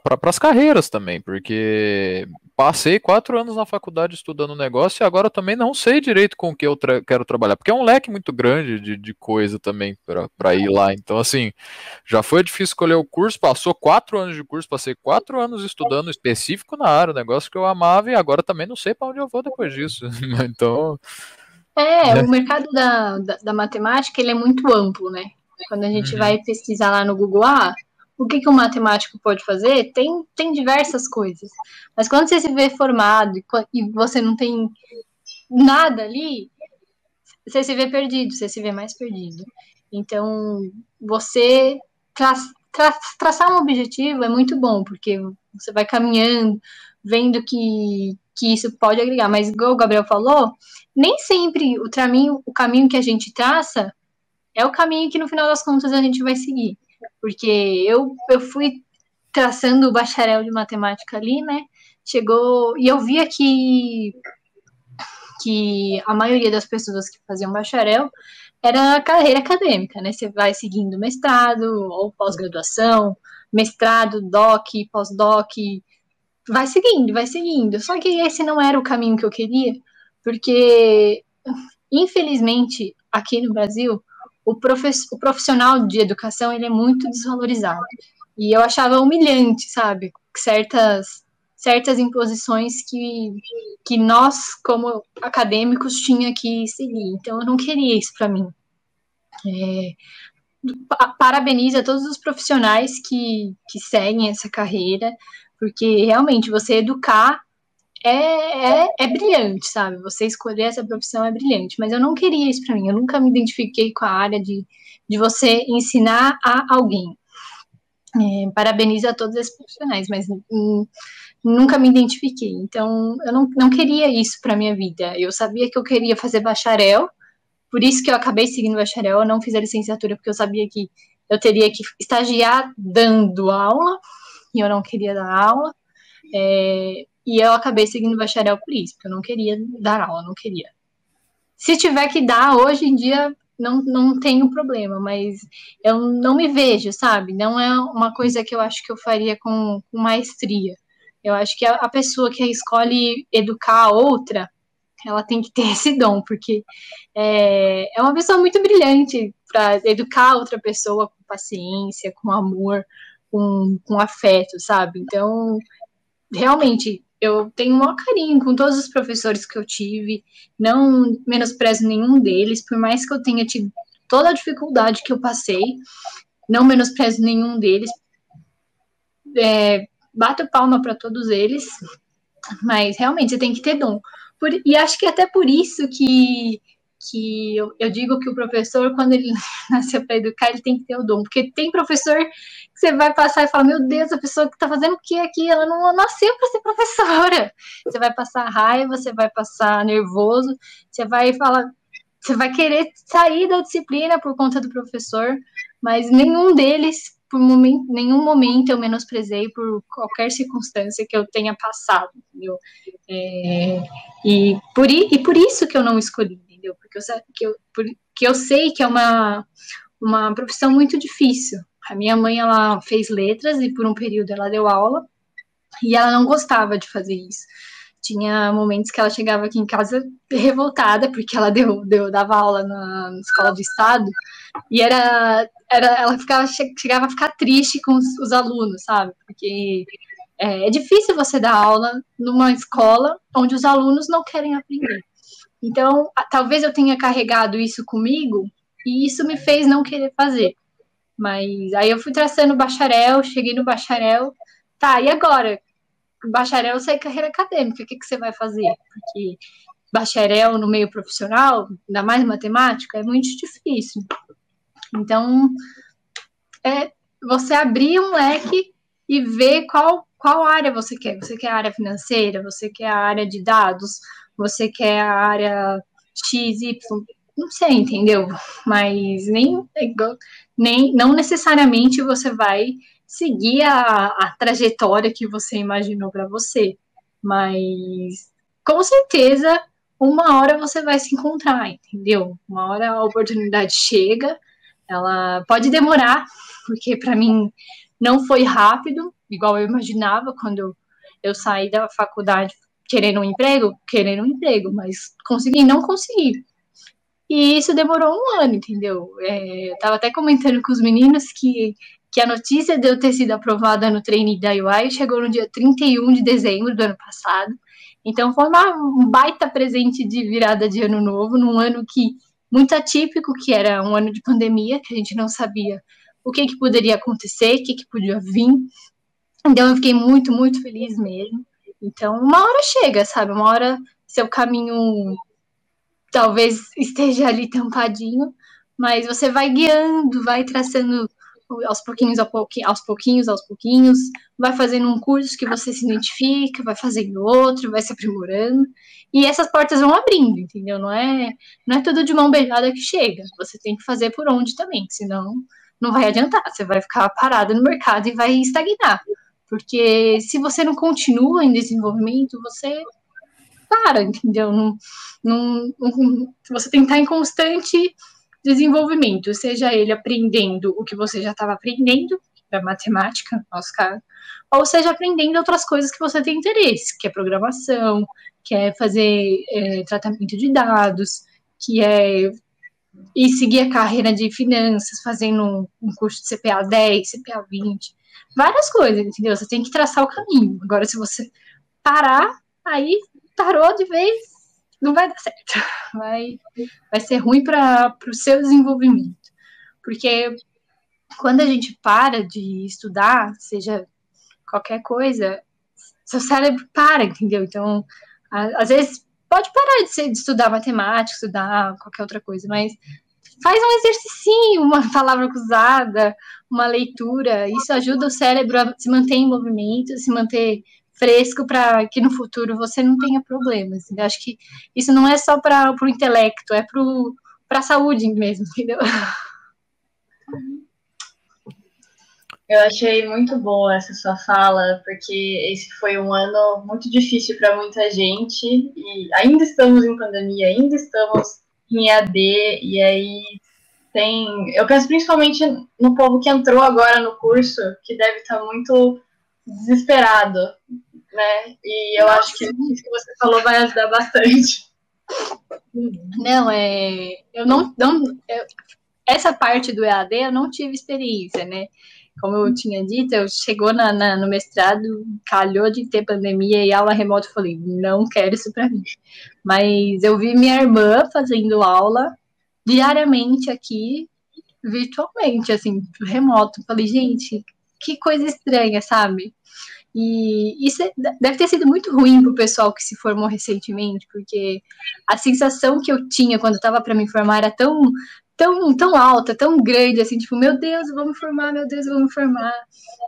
para as carreiras também, porque passei quatro anos na faculdade estudando negócio e agora também não sei direito com o que eu tra quero trabalhar, porque é um leque muito grande de, de coisa também para ir lá. Então, assim, já foi difícil escolher o curso, passou quatro anos de curso, passei quatro anos estudando específico na área, um negócio que eu amava e agora também não sei para onde eu vou depois disso. [laughs] então. É, o mercado da, da, da, matemática ele é muito amplo, né? Quando a gente uhum. vai pesquisar lá no Google, ah, o que, que um matemático pode fazer? Tem, tem diversas coisas. Mas quando você se vê formado e, e você não tem nada ali, você se vê perdido, você se vê mais perdido. Então, você tra tra traçar um objetivo é muito bom, porque você vai caminhando, vendo que, que isso pode agregar. Mas, igual o Gabriel falou, nem sempre o caminho, o caminho que a gente traça é o caminho que no final das contas a gente vai seguir. Porque eu, eu fui traçando o bacharel de matemática ali, né? Chegou. E eu via que, que a maioria das pessoas que faziam bacharel era carreira acadêmica, né? Você vai seguindo mestrado ou pós-graduação, mestrado, doc, pós-doc, vai seguindo, vai seguindo. Só que esse não era o caminho que eu queria, porque, infelizmente, aqui no Brasil, o, o profissional de educação ele é muito desvalorizado. E eu achava humilhante, sabe? Certas, certas imposições que, que nós, como acadêmicos, tinha que seguir. Então, eu não queria isso para mim. É, parabenizo a todos os profissionais que, que seguem essa carreira, porque realmente você educar é, é, é, brilhante, sabe? Você escolher essa profissão é brilhante, mas eu não queria isso para mim. Eu nunca me identifiquei com a área de, de você ensinar a alguém. É, parabenizo a todos esses profissionais, mas nunca me identifiquei. Então, eu não, não queria isso para minha vida. Eu sabia que eu queria fazer bacharel, por isso que eu acabei seguindo bacharel. Eu não fiz a licenciatura porque eu sabia que eu teria que estagiar dando aula e eu não queria dar aula. É, e eu acabei seguindo bacharel por isso, porque eu não queria dar aula, não queria. Se tiver que dar, hoje em dia não, não tenho problema, mas eu não me vejo, sabe? Não é uma coisa que eu acho que eu faria com, com maestria. Eu acho que a, a pessoa que escolhe educar a outra, ela tem que ter [laughs] esse dom, porque é, é uma pessoa muito brilhante para educar outra pessoa com paciência, com amor, com, com afeto, sabe? Então, realmente, eu tenho um maior carinho com todos os professores que eu tive, não menosprezo nenhum deles, por mais que eu tenha tido toda a dificuldade que eu passei, não menosprezo nenhum deles. É, bato palma para todos eles, mas realmente você tem que ter dom. Por, e acho que até por isso que que eu, eu, digo que o professor, quando ele [laughs] nasceu para educar, ele tem que ter o dom. Porque tem professor que você vai passar e fala: Meu Deus, a pessoa que está fazendo o que aqui? Ela não nasceu para ser professora. [laughs] Você vai passar raiva, você vai passar nervoso, você vai falar. Você vai querer sair da disciplina por conta do professor, mas nenhum deles, por momento, nenhum momento eu menosprezei por qualquer circunstância que eu tenha passado, entendeu? É, e, por, e por isso que eu não escolhi entendeu? Porque eu, que eu, porque eu sei que é uma, uma profissão muito difícil. A minha mãe, ela fez letras e por um período ela deu aula e ela não gostava de fazer isso. Tinha momentos que ela chegava aqui em casa revoltada porque ela deu, deu dava aula na, na escola do estado e era, era ela ficava chegava a ficar triste com os, os alunos, sabe? Porque é, é difícil você dar aula numa escola onde os alunos não querem aprender. Então, talvez eu tenha carregado isso comigo e isso me fez não querer fazer. Mas aí eu fui traçando bacharel, cheguei no bacharel, tá, e agora? Bacharel sai carreira acadêmica, o que, que você vai fazer? Porque bacharel no meio profissional, ainda mais matemática, é muito difícil. Então, é, você abrir um leque e ver qual, qual área você quer. Você quer a área financeira, você quer a área de dados, você quer a área X, Y, não sei, entendeu? Mas nem, nem não necessariamente você vai seguir a, a trajetória que você imaginou para você. Mas com certeza uma hora você vai se encontrar, entendeu? Uma hora a oportunidade chega, ela pode demorar, porque para mim não foi rápido, igual eu imaginava quando eu saí da faculdade querendo um emprego, querendo um emprego, mas consegui, não consegui. E isso demorou um ano, entendeu? É, eu tava até comentando com os meninos que, que a notícia de eu ter sido aprovada no treine da UI chegou no dia 31 de dezembro do ano passado. Então foi uma, um baita presente de virada de ano novo, num ano que muito atípico, que era um ano de pandemia, que a gente não sabia o que, que poderia acontecer, o que, que podia vir. Então eu fiquei muito, muito feliz mesmo. Então, uma hora chega, sabe? Uma hora seu caminho talvez esteja ali tampadinho, mas você vai guiando, vai traçando aos pouquinhos, aos pouquinhos, aos pouquinhos, vai fazendo um curso que você se identifica, vai fazendo outro, vai se aprimorando, e essas portas vão abrindo, entendeu? Não é, não é tudo de mão beijada que chega, você tem que fazer por onde também, senão não vai adiantar, você vai ficar parado no mercado e vai estagnar, porque se você não continua em desenvolvimento, você para, entendeu? Não, não, você tem que estar em constante desenvolvimento, seja ele aprendendo o que você já estava aprendendo, da matemática, nosso caso, ou seja, aprendendo outras coisas que você tem interesse, que é programação, que é fazer é, tratamento de dados, que é e seguir a carreira de finanças, fazendo um curso de CPA 10, CPA 20, várias coisas, entendeu? Você tem que traçar o caminho. Agora, se você parar, aí parou de vez, não vai dar certo. [laughs] Vai, vai ser ruim para o seu desenvolvimento. Porque quando a gente para de estudar, seja qualquer coisa, seu cérebro para, entendeu? Então, às vezes pode parar de, ser, de estudar matemática, estudar qualquer outra coisa, mas faz um exercício, uma [laughs] palavra cruzada, uma leitura, isso ajuda o cérebro a se manter em movimento, se manter fresco para que no futuro você não tenha problemas. Eu acho que isso não é só para o intelecto, é para a saúde mesmo, [laughs] entendeu? Eu achei muito boa essa sua fala, porque esse foi um ano muito difícil para muita gente e ainda estamos em pandemia, ainda estamos em AD e aí tem, eu penso principalmente no povo que entrou agora no curso, que deve estar muito desesperado, né? E eu Nossa. acho que isso que você falou vai ajudar bastante. Não, é, eu não, não eu, essa parte do EAD eu não tive experiência, né? como eu tinha dito, eu chegou na, na, no mestrado, calhou de ter pandemia e aula remota, eu falei, não quero isso para mim. Mas eu vi minha irmã fazendo aula diariamente aqui, virtualmente, assim, remoto. Falei, gente, que coisa estranha, sabe? E isso é, deve ter sido muito ruim para o pessoal que se formou recentemente, porque a sensação que eu tinha quando estava para me formar era tão tão, tão alta, tão grande, assim, tipo, meu Deus, eu vou me formar, meu Deus, eu vou me formar.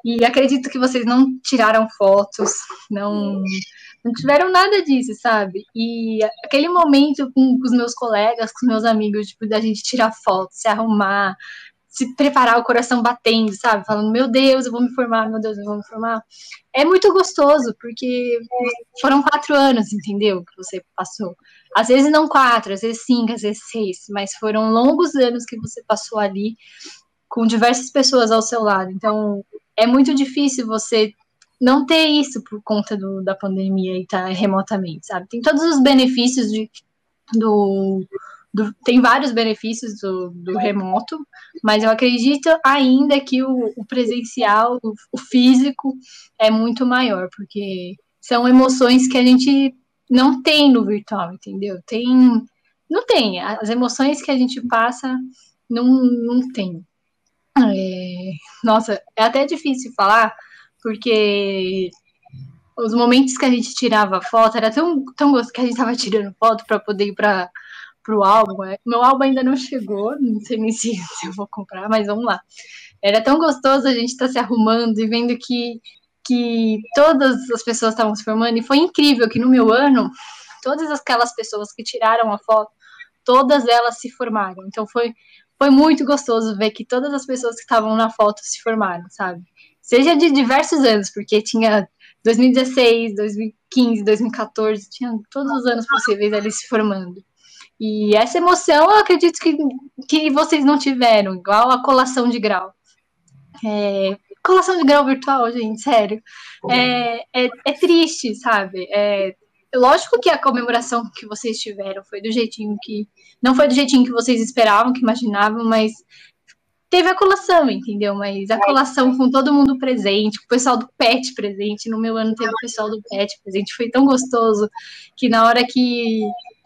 E acredito que vocês não tiraram fotos, não, não tiveram nada disso, sabe? E aquele momento com, com os meus colegas, com os meus amigos, tipo, da gente tirar foto, se arrumar, se preparar o coração batendo, sabe? Falando, meu Deus, eu vou me formar, meu Deus, eu vou me formar. É muito gostoso, porque foram quatro anos, entendeu? Que você passou. Às vezes não quatro, às vezes cinco, às vezes seis, mas foram longos anos que você passou ali com diversas pessoas ao seu lado. Então, é muito difícil você não ter isso por conta do, da pandemia e estar tá remotamente, sabe? Tem todos os benefícios de, do do, tem vários benefícios do, do, remoto, mas eu acredito ainda que o, o presencial, o, o, físico, é muito maior, porque são emoções que a gente não tem no virtual, entendeu? Tem. Não tem. As emoções que a gente passa não, não tem. É, nossa, é até difícil falar, porque os momentos que a gente tirava foto era tão, tão gostoso que a gente estava tirando foto para poder ir para pro álbum. É, meu álbum ainda não chegou, não sei nem se, [laughs] se, eu vou comprar, mas vamos lá. Era tão gostoso a gente estar tá se arrumando e vendo que, que todas as pessoas estavam se formando. E foi incrível que no meu ano, todas aquelas pessoas que tiraram a foto, todas elas se formaram. Então foi, foi muito gostoso ver que todas as pessoas que estavam na foto se formaram, sabe? Seja de diversos anos, porque tinha 2016, 2015, 2014, tinha todos os anos possíveis ali se formando. E essa emoção eu acredito que, que vocês não tiveram, igual a colação de grau. É, colação de grau virtual, gente, sério. É, é, é triste, sabe? É, lógico que a comemoração que vocês tiveram foi do jeitinho que. Não foi do jeitinho que vocês esperavam, que imaginavam, mas teve a colação, entendeu? Mas a colação com todo mundo presente, com o pessoal do PET presente. No meu ano teve o pessoal do PET presente. Foi tão gostoso que na hora que,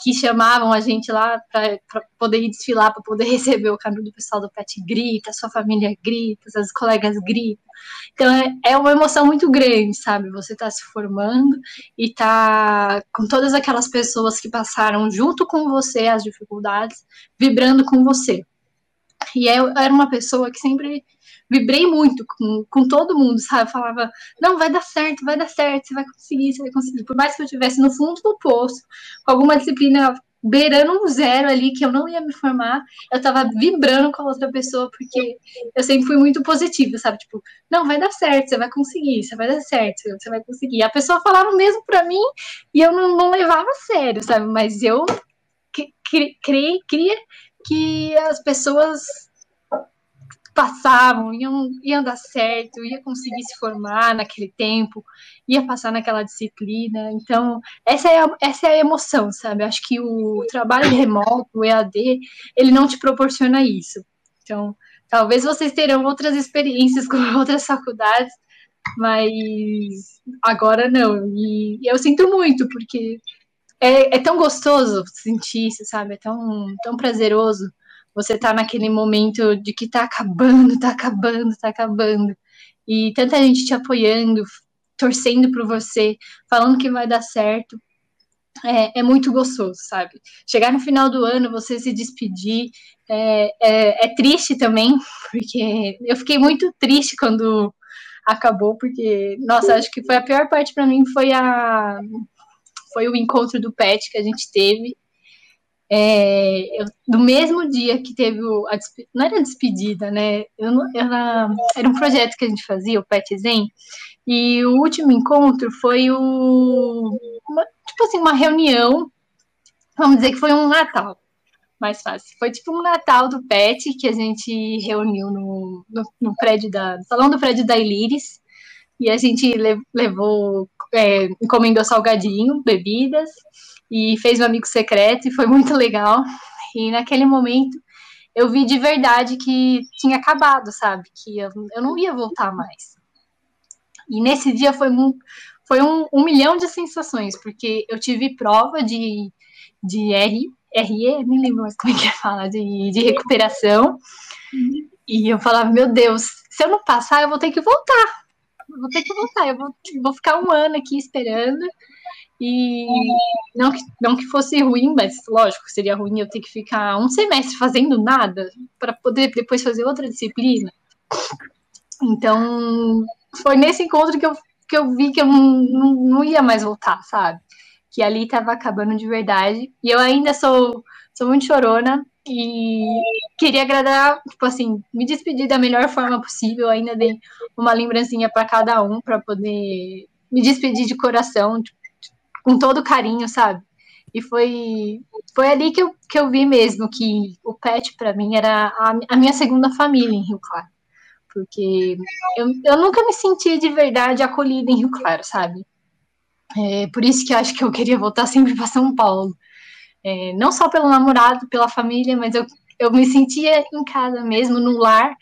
que chamavam a gente lá para poder ir desfilar, para poder [laughs] receber o caminho do pessoal do PET, grita, sua família grita, seus colegas gritam. Então é, é uma emoção muito grande, sabe? Você está se formando e tá com todas aquelas pessoas que passaram junto com você as dificuldades, vibrando com você. E eu era uma pessoa que sempre vibrei muito com, com todo mundo, sabe? Falava, não, vai dar certo, vai dar certo, você vai conseguir, você vai conseguir. Por mais que eu estivesse no fundo do poço, com alguma disciplina beirando um zero ali, que eu não ia me formar, eu tava vibrando com a outra pessoa, porque eu sempre fui muito positiva, sabe? Tipo, não, vai dar certo, você vai conseguir, você vai dar certo, você vai conseguir. A pessoa falava o mesmo pra mim e eu não, não levava a sério, sabe? Mas eu criei, queria que as pessoas passavam, iam, iam dar certo, ia conseguir se formar naquele tempo, ia passar naquela disciplina. Então, essa é a, essa é a emoção, sabe? Acho que o trabalho remoto, o EAD, ele não te proporciona isso. Então, talvez vocês terão outras experiências [laughs] com outras faculdades, mas agora não. E, eu sinto muito, porque é, é tão gostoso sentir isso, sabe? É tão, tão prazeroso você tá naquele momento de que tá acabando, tá acabando, tá acabando. E tanta gente te apoiando, torcendo por você, falando que vai dar certo. É, é muito gostoso, sabe? Chegar no final do ano, você se despedir, é, é, é triste também, [laughs] porque eu fiquei muito triste quando acabou, porque, nossa, acho que foi a pior parte para mim foi a foi o encontro do Pet que a gente teve é, eu, no mesmo dia que teve o, a não era despedida, né? Eu não, era, era um projeto que a gente fazia, o Pet Zen, e o último encontro foi o, uma, tipo assim, uma reunião, vamos dizer que foi um Natal, mais fácil. Foi tipo um Natal do Pet que a gente reuniu no, no, no prédio da, no salão do prédio da Ilíris, e a gente levou, é, encomendou salgadinho, bebidas, e fez um amigo secreto e foi [laughs] muito legal. E naquele momento eu vi de verdade que tinha acabado, sabe? Que eu, eu não ia voltar mais. E nesse dia foi um, foi um, um milhão de sensações, porque eu tive prova de, de R, RE, nem lembro mais como é que fala, de, de recuperação. E eu falava, meu Deus, se eu não passar, eu vou ter que voltar. Vou ter que voltar, eu vou, vou ficar um ano aqui esperando. E não que, não que fosse ruim, mas lógico, seria ruim eu ter que ficar um semestre fazendo nada para poder depois fazer outra disciplina. Então, foi nesse encontro que eu, que eu vi que eu não, não, não ia mais voltar, sabe? Que ali estava acabando de verdade. E eu ainda sou, sou muito chorona e queria agradar, tipo assim, me despedir da melhor forma possível. Ainda dei uma lembrancinha para cada um para poder me despedir de coração, tipo, com todo carinho, sabe? E foi, foi ali que eu, que eu vi mesmo que o pet para mim era a, a, minha segunda família em Rio Claro. Porque eu, eu nunca me senti de verdade acolhida em Rio Claro, sabe? É, por isso que eu acho que eu queria voltar sempre para São Paulo. É, não só pelo namorado, pela família, mas eu, eu me sentia em casa mesmo, no lar,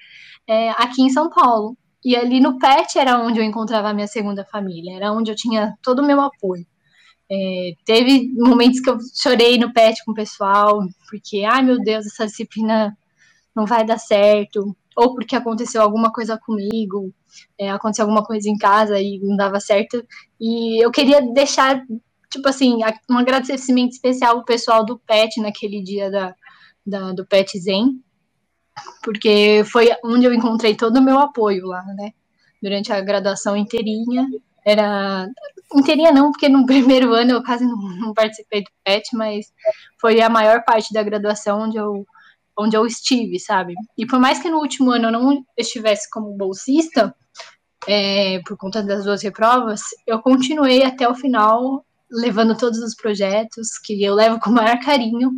é, aqui em São Paulo. E ali no PET era onde eu encontrava a minha segunda família, era onde eu tinha todo o meu apoio. É, teve momentos que eu chorei no pet com o pessoal, porque, ai meu Deus, essa disciplina não vai dar certo, ou porque aconteceu alguma coisa comigo, é, aconteceu alguma coisa em casa e não dava certo. E eu queria deixar, tipo assim, um agradecimento especial ao pessoal do PET naquele dia da, da do PET Zen, porque foi onde eu encontrei todo o meu apoio lá, né? Durante a graduação inteirinha, era inteirinha não, porque no [laughs] primeiro ano eu quase não, não, participei do PET, mas foi a maior parte da graduação onde eu, onde eu estive, sabe? E por mais que no último ano eu não estivesse como bolsista, é, por conta das duas reprovas, eu continuei até o final levando todos os projetos que eu levo com o maior carinho.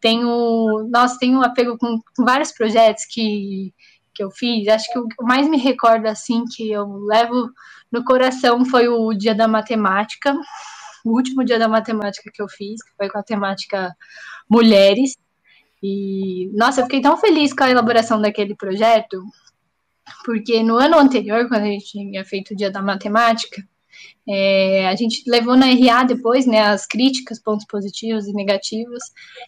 Tenho, nossa, tenho um apego com, com vários projetos que, que eu fiz. Acho que o que mais me recordo assim que eu levo no coração foi o dia da matemática, o último dia da matemática que eu fiz, que foi com a temática mulheres. E nossa, eu fiquei tão feliz com a elaboração daquele projeto, porque no ano anterior, quando a gente tinha feito o dia da matemática, é, a gente levou na RA depois, né, as críticas, pontos positivos e negativos,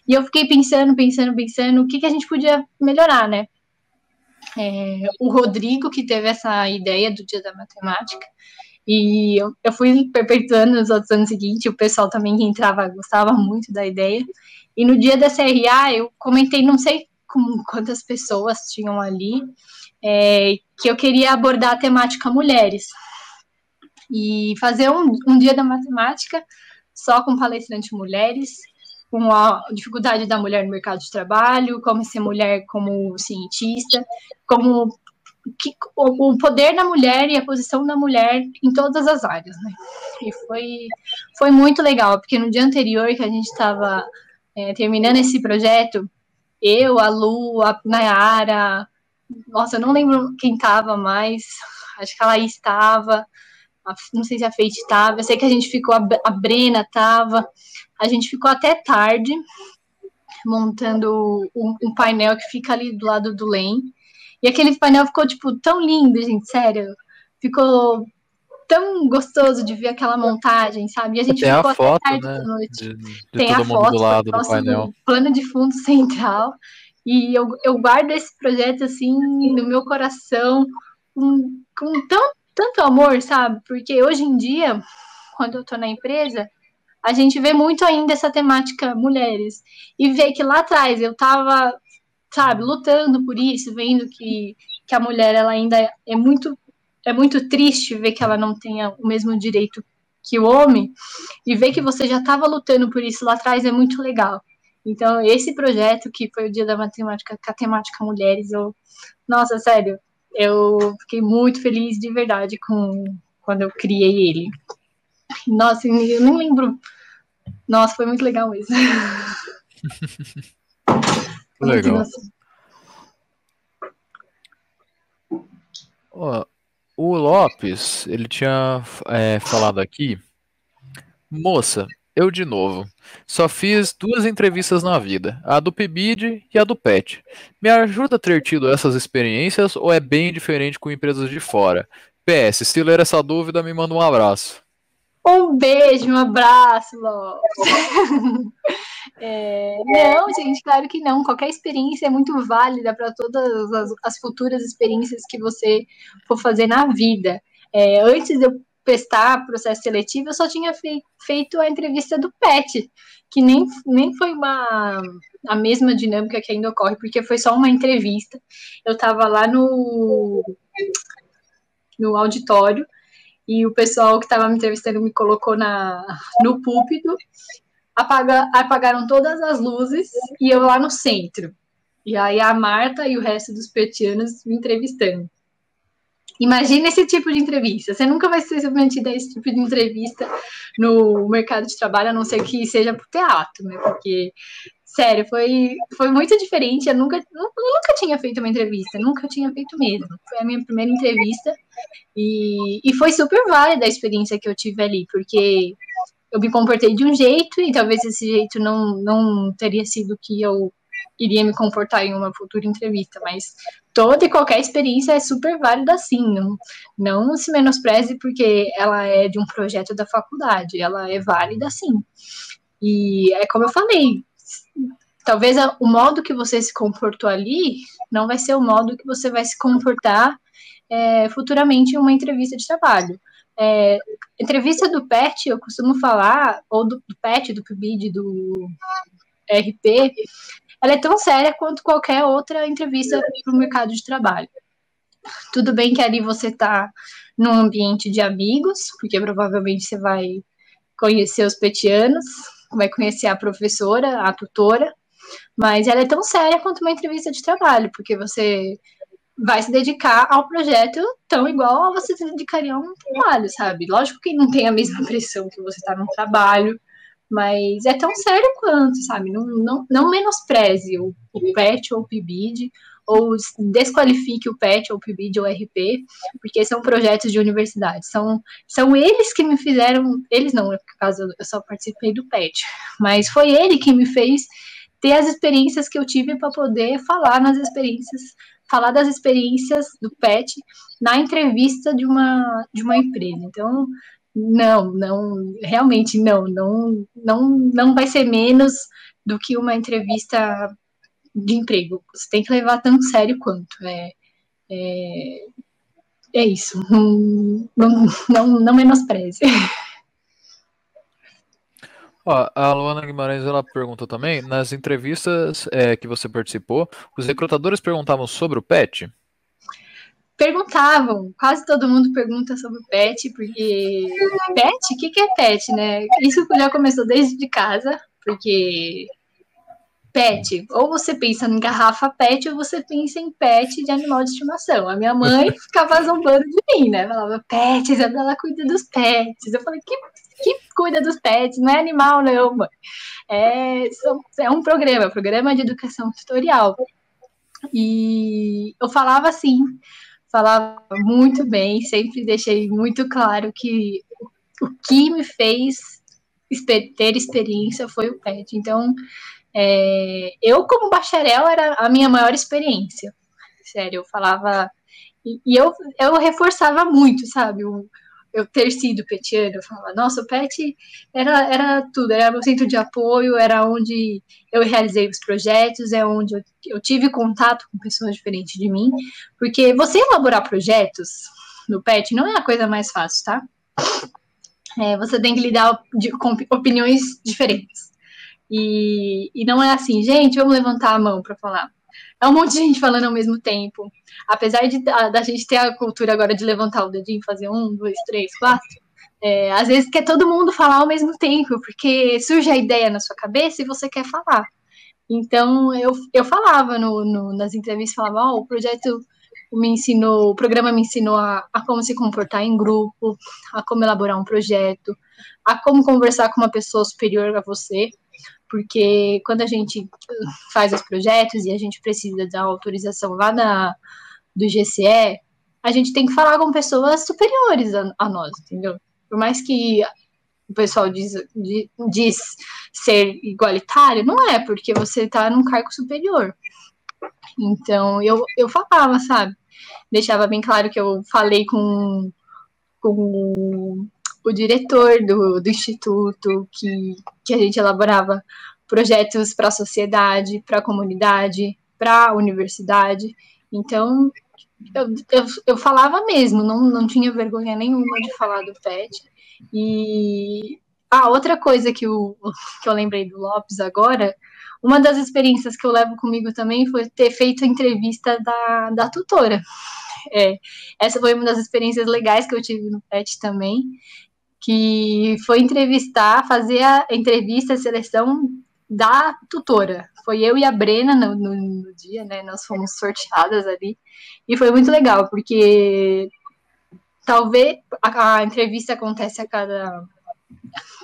e eu fiquei pensando, pensando, pensando, o que, que a gente podia melhorar, né? É, o Rodrigo, que teve essa ideia do Dia da Matemática, e eu, eu fui perpetuando nos outros anos seguintes, o pessoal também que entrava gostava muito da ideia, e no dia da CRA eu comentei, não sei com quantas pessoas tinham ali, é, que eu queria abordar a temática mulheres, e fazer um, um dia da matemática só com palestrantes mulheres, com a dificuldade da mulher no mercado de trabalho, como ser mulher como cientista, como que, o, o, poder da mulher e a posição da mulher em todas as áreas, né? E foi, foi muito legal, porque no dia anterior que a gente estava é, terminando esse projeto, eu, a Lu, a Nayara, nossa, eu não lembro quem estava mais, acho que a Laís estava, não sei se a Feite estava, eu sei que a gente ficou, a Brena estava, a gente ficou até tarde montando um, um, painel que fica ali do lado do LEM, e aquele painel ficou, tipo, tão lindo, gente, sério, ficou tão gostoso de ver aquela montagem, sabe? E a gente Tem ficou a foto, até tarde né? da noite. De, de Tem a foto do lado do painel. plano de fundo [laughs] central, e eu, eu guardo esse projeto, assim, no meu coração, com, com tão tanto amor, sabe? Porque hoje em dia, quando eu tô na empresa, a gente vê muito ainda essa temática mulheres. E ver que lá atrás eu tava, sabe, lutando por isso, vendo que, que a mulher ela ainda é muito é muito triste ver que ela não tenha o mesmo direito que o homem e ver que você já estava lutando por isso lá atrás é muito legal. Então, esse projeto que foi o Dia da Matemática com a temática mulheres, eu nossa, sério, eu fiquei muito feliz de verdade com quando eu criei ele. Nossa, eu nem lembro. Nossa, foi muito legal isso. [laughs] legal. O Lopes, ele tinha é, falado aqui, moça, eu de novo. Só fiz duas entrevistas na vida, a do PIBID e a do PET. Me ajuda a ter tido essas experiências ou é bem diferente com empresas de fora? PS, se ler essa dúvida, me manda um abraço. Um beijo, um abraço, Lopes. [laughs] é, não, gente, claro que não. Qualquer experiência é muito válida para todas as, as, futuras experiências que você for fazer na vida. É, antes de eu prestar processo seletivo, eu só tinha fei feito a entrevista do PET, que nem, nem foi uma a mesma dinâmica que ainda ocorre, porque foi só uma entrevista. Eu estava lá no, no auditório e o pessoal que estava me entrevistando me colocou na, no púlpito, apaga, apagaram todas as luzes e eu lá no centro. E aí a Marta e o resto dos petianos me entrevistando. Imagina esse tipo de entrevista. Você nunca vai ser submetida a esse tipo de entrevista no mercado de trabalho, a não ser que seja para o teatro, né? Porque, sério, foi, foi muito diferente. Eu nunca, nunca tinha feito uma entrevista, nunca tinha feito mesmo. Foi a minha primeira entrevista e, e foi super válida a experiência que eu tive ali, porque eu me comportei de um jeito e talvez esse jeito não, não teria sido o que eu iria me comportar em uma futura entrevista, mas toda e qualquer experiência é super válida sim, não, não se menospreze porque ela é de um projeto da faculdade, ela é válida sim. E é como eu falei, talvez o modo que você se comportou ali não vai ser o modo que você vai se comportar é, futuramente em uma entrevista de trabalho. É, entrevista do PET, eu costumo falar, ou do, do PET, do PIBID, do RP, ela é tão séria quanto qualquer outra entrevista para o mercado de trabalho. Tudo bem que ali você está num ambiente de amigos, porque provavelmente você vai conhecer os petianos, vai conhecer a professora, a tutora, mas ela é tão séria quanto uma entrevista de trabalho, porque você vai se dedicar ao projeto tão igual a você se dedicaria a um trabalho, sabe? Lógico que não tem a mesma pressão que você está no trabalho, mas é tão sério quanto, sabe? Não, não, não menospreze o, o PET ou o PIBID, ou desqualifique o PET ou o PIBID ou o RP, porque são projetos de universidade. São, são eles que me fizeram, eles não, no caso eu só participei do PET, mas foi ele que me fez ter as experiências que eu tive para poder falar nas experiências, falar das experiências do PET na entrevista de uma, de uma empresa. Então, não, não, realmente não, não, não, não vai ser menos do que uma entrevista de emprego. Você tem que levar tão sério quanto. É, é, é isso. Não, não, não, menospreze. Ó, a Luana Guimarães ela perguntou também, nas entrevistas é, que você participou, os recrutadores perguntavam sobre o PET? Perguntavam, quase todo mundo pergunta sobre PET, porque PET, o que, que é PET, né? Isso já começou desde casa, porque pet. Ou você pensa em garrafa pet, ou você pensa em pet de animal de estimação. A minha mãe [laughs] ficava zombando de mim, né? Falava, pets, ela cuida dos pets. Eu falei, que, que cuida dos pets? Não é animal, não, mãe. É, é um programa, programa de educação tutorial. E eu falava assim, falava muito bem, sempre deixei muito claro que o que me fez ter experiência foi o pet. Então, é, eu, como bacharel, era a minha maior experiência. Sério, eu falava. E, e eu, eu reforçava muito, sabe? O, eu ter sido petiana, eu falava, nossa, o PET era, era tudo, era meu centro de apoio, era onde eu realizei os projetos, é onde eu, eu tive contato com pessoas diferentes de mim, porque você elaborar projetos no PET não é a coisa mais fácil, tá? É, você tem que lidar com opiniões diferentes. E, e não é assim, gente, vamos levantar a mão para falar. É um monte de gente falando ao mesmo tempo. Apesar de da, gente ter a cultura agora de levantar o dedinho, fazer um, dois, três, quatro, é, às vezes quer todo mundo falar ao mesmo tempo, porque surge a ideia na sua cabeça e você quer falar. Então eu, eu falava no, no nas entrevistas, falava, oh, o projeto me ensinou, o programa me ensinou a, a, como se comportar em grupo, a como elaborar um projeto, a como conversar com uma pessoa superior a você porque quando a gente faz os projetos e a gente precisa da autorização lá da, do GCE, a gente tem que falar com pessoas superiores a, a nós, entendeu? Por mais que o pessoal diz, diz ser igualitário, não é, porque você está num cargo superior. Então, eu, eu falava, sabe? Deixava bem claro que eu falei com, com o diretor do, do instituto, que, que a gente elaborava projetos para a sociedade, para a comunidade, para a universidade. Então, eu, eu, eu, falava mesmo, não, não tinha vergonha nenhuma de falar do PET. E a ah, outra coisa que, eu, [laughs] que eu lembrei do Lopes agora, uma das experiências que eu levo comigo também foi ter feito a entrevista da, da tutora. É, essa foi uma das experiências legais que eu tive no PET também que foi entrevistar, fazer a entrevista, a seleção da tutora. Foi eu e a Brena no, no, no, dia, né? Nós fomos sorteadas ali. E foi muito legal, porque talvez a, a entrevista acontece a cada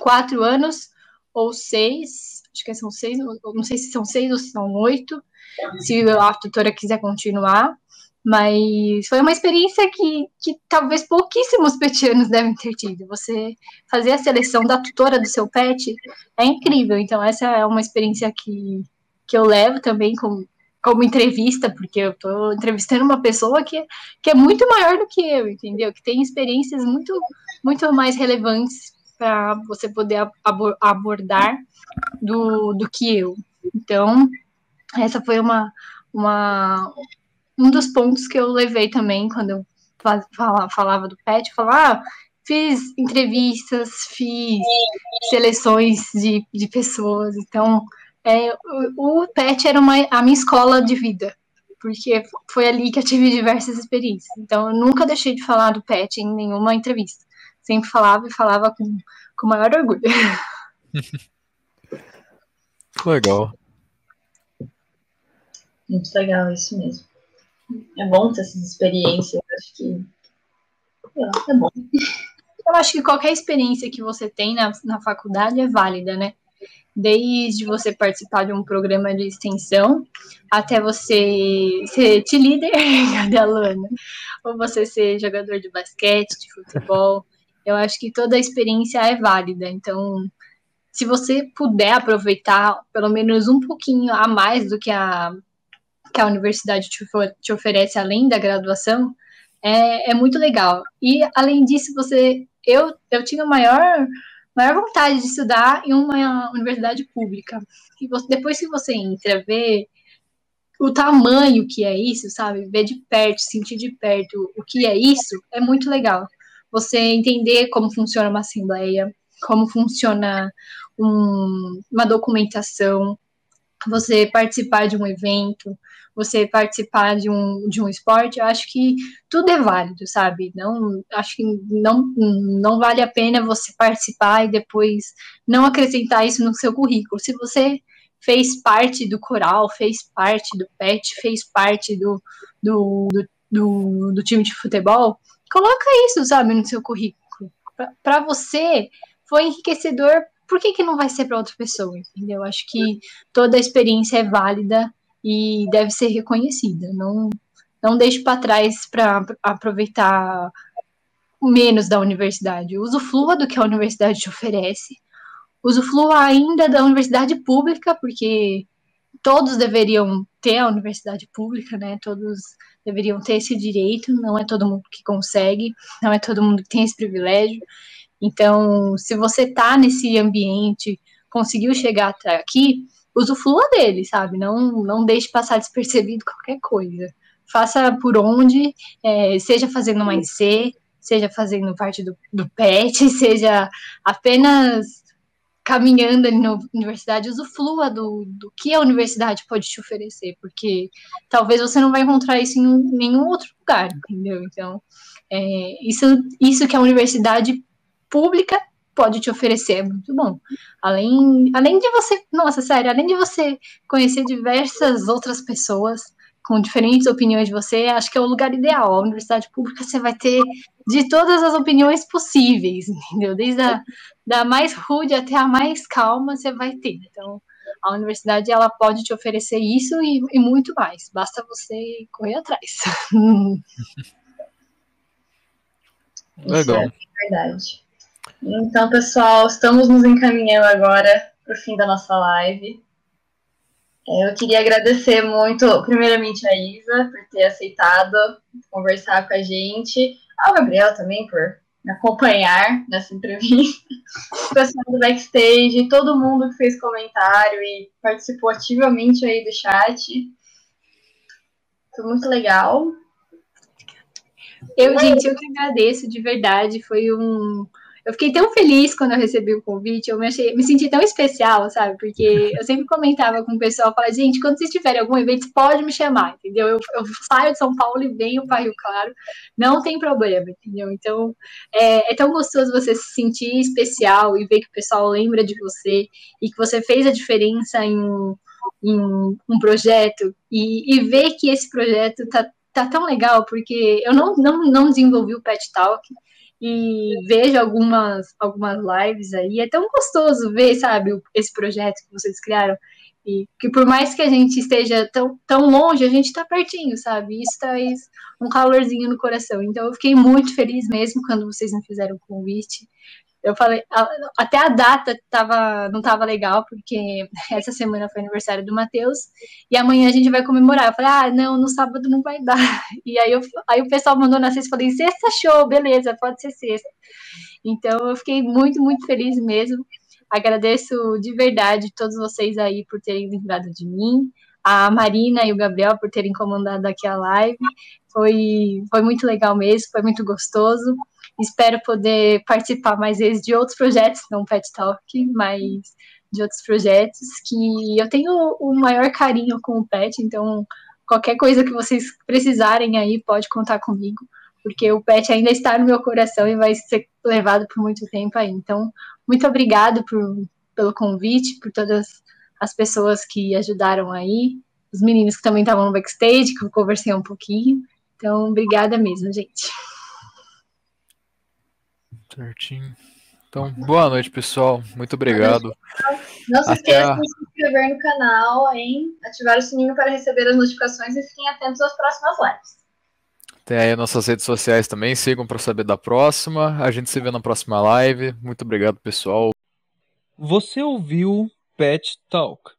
quatro anos ou seis, acho que são seis, não sei se são seis ou se são oito, se a tutora quiser continuar. Mas foi uma experiência que, que talvez pouquíssimos petianos devem ter tido. Você fazer a seleção da tutora do seu pet é incrível. Então, essa é uma experiência que, que eu levo também como, como entrevista, porque eu estou entrevistando uma pessoa que, que é muito maior do que eu, entendeu? Que tem experiências muito, muito mais relevantes para você poder abordar do, do que eu. Então, essa foi uma, uma, um dos pontos que eu levei também quando eu falava, falava do PET, eu falava, ah, fiz entrevistas, fiz seleções de, de pessoas, então é, o, o PET era uma, a minha escola de vida, porque foi ali que eu tive diversas experiências. Então, eu nunca deixei de falar do PET em nenhuma entrevista. Sempre falava e falava com, com maior orgulho. [laughs] Legal. Muito legal, isso mesmo. É bom ter essas experiências, acho que. É bom. Eu acho que qualquer experiência que você tem na, na faculdade é válida, né? Desde você participar de um programa de extensão até você ser te líder, [laughs] cadê a Luana? Ou você ser jogador de basquete, de futebol. Eu acho que toda a experiência é válida. Então, se você puder aproveitar pelo menos um pouquinho a mais do que a, que a universidade te, oferece além da graduação, é, é muito legal. E além disso, você eu, eu tinha maior, maior vontade de estudar em uma universidade pública. E você, depois que você entra, vê o tamanho que é isso, sabe? Ver de perto, sentir de perto o que é isso, é muito legal. Você entender como funciona uma assembleia, como funciona um, uma documentação, você participar de um evento, você participar de um, de um esporte, eu acho que tudo é válido, sabe? Não, acho que não, não vale a pena você participar e depois não acrescentar isso no seu currículo. Se você fez parte do coral, fez parte do PET, fez parte do, do, do, do, do time de futebol, coloca isso, sabe, no seu currículo. Para você, foi enriquecedor por que, que não vai ser para outra pessoa, entendeu? Acho que toda a experiência é válida e deve ser reconhecida. Não, não deixe para trás para aproveitar menos da universidade. Usufrua do que a universidade te oferece. Usufrua ainda da universidade pública, porque todos deveriam ter a universidade pública, né? Todos deveriam ter esse direito. Não é todo mundo que consegue, não é todo mundo que tem esse privilégio. Então, se você está nesse ambiente, conseguiu chegar até aqui, usufrua dele, sabe? Não, não deixe passar despercebido qualquer coisa. Faça por onde, é, seja fazendo uma IC, seja fazendo parte do, do PET, [laughs] seja apenas caminhando ali na universidade, usufrua do, do que a universidade pode te oferecer, porque talvez você não vai encontrar isso em nenhum outro lugar, entendeu? Então, é, isso, isso que a universidade pública pode te oferecer, é muito bom. Além, além de você, nossa, sério, além de você conhecer diversas outras pessoas com diferentes opiniões de você, acho que é o lugar ideal. A universidade pública você vai ter de todas as opiniões possíveis, [laughs] entendeu? Desde a da mais rude até a mais calma, você vai ter. Então, a universidade ela pode te oferecer isso e, e muito mais. Basta você correr atrás. [laughs] Legal. É verdade. Então, pessoal, estamos nos encaminhando agora para o fim da nossa live. É, eu queria agradecer muito, primeiramente, a Isa por ter aceitado conversar com a gente, ao Gabriel também por me acompanhar nessa entrevista, [laughs] o pessoal do backstage, todo mundo que fez comentário e participou ativamente aí do chat. Foi muito legal. Eu, gente, eu que agradeço de verdade. Foi um, eu fiquei tão feliz quando eu recebi o convite, eu me, achei, me senti tão especial, sabe? Porque [laughs] eu sempre comentava com o pessoal, falava, gente, quando vocês tiverem algum evento, pode me chamar, entendeu? Eu, eu saio de São Paulo e venho para Rio Claro, não tem problema, entendeu? Então, é, é tão gostoso você se sentir especial e ver que o pessoal lembra de você e que você fez a diferença em um, em um projeto e, e ver que esse projeto tá, tá tão legal, porque eu não, não, não desenvolvi o Pet Talk, e vejo algumas, algumas lives aí. É tão gostoso ver, sabe, esse projeto que vocês criaram. E que por mais que a gente esteja tão, tão longe, a gente está pertinho, sabe? Isso traz um calorzinho no coração. Então eu fiquei muito feliz mesmo quando vocês me fizeram o convite. Eu falei, até a data tava, não tava legal, porque [laughs] essa semana foi aniversário do Matheus, e amanhã a gente vai comemorar. Eu falei, ah, não, no sábado não vai dar. [laughs] E aí, eu, aí o pessoal mandou na sexta, falei, sexta show, beleza, pode ser sexta. Então eu fiquei muito, muito feliz mesmo. Agradeço de verdade todos vocês aí por terem lembrado de mim, a Marina e o Gabriel por terem comandado aqui a live. Foi, foi muito legal mesmo, foi muito gostoso. Espero poder participar mais vezes de outros projetos, não Pet Talk, mas de outros projetos, que eu tenho o maior carinho com o Pet, então qualquer coisa que vocês precisarem aí, pode contar comigo, porque o Pet ainda está no meu coração e vai ser levado por muito tempo aí. Então, muito obrigado por, pelo convite, por todas as pessoas que ajudaram aí, os meninos que também estavam no backstage, que eu conversei um pouquinho. Então, obrigada mesmo, gente. Certinho. Então, boa noite, pessoal. Muito obrigado. Não se esqueçam de se inscrever no canal, hein? Ativar o sininho para receber as notificações e fiquem atentos às próximas lives. Tem aí nossas redes sociais também, sigam para saber da próxima. A gente se vê na próxima live. Muito obrigado, pessoal. Você ouviu Pet Talk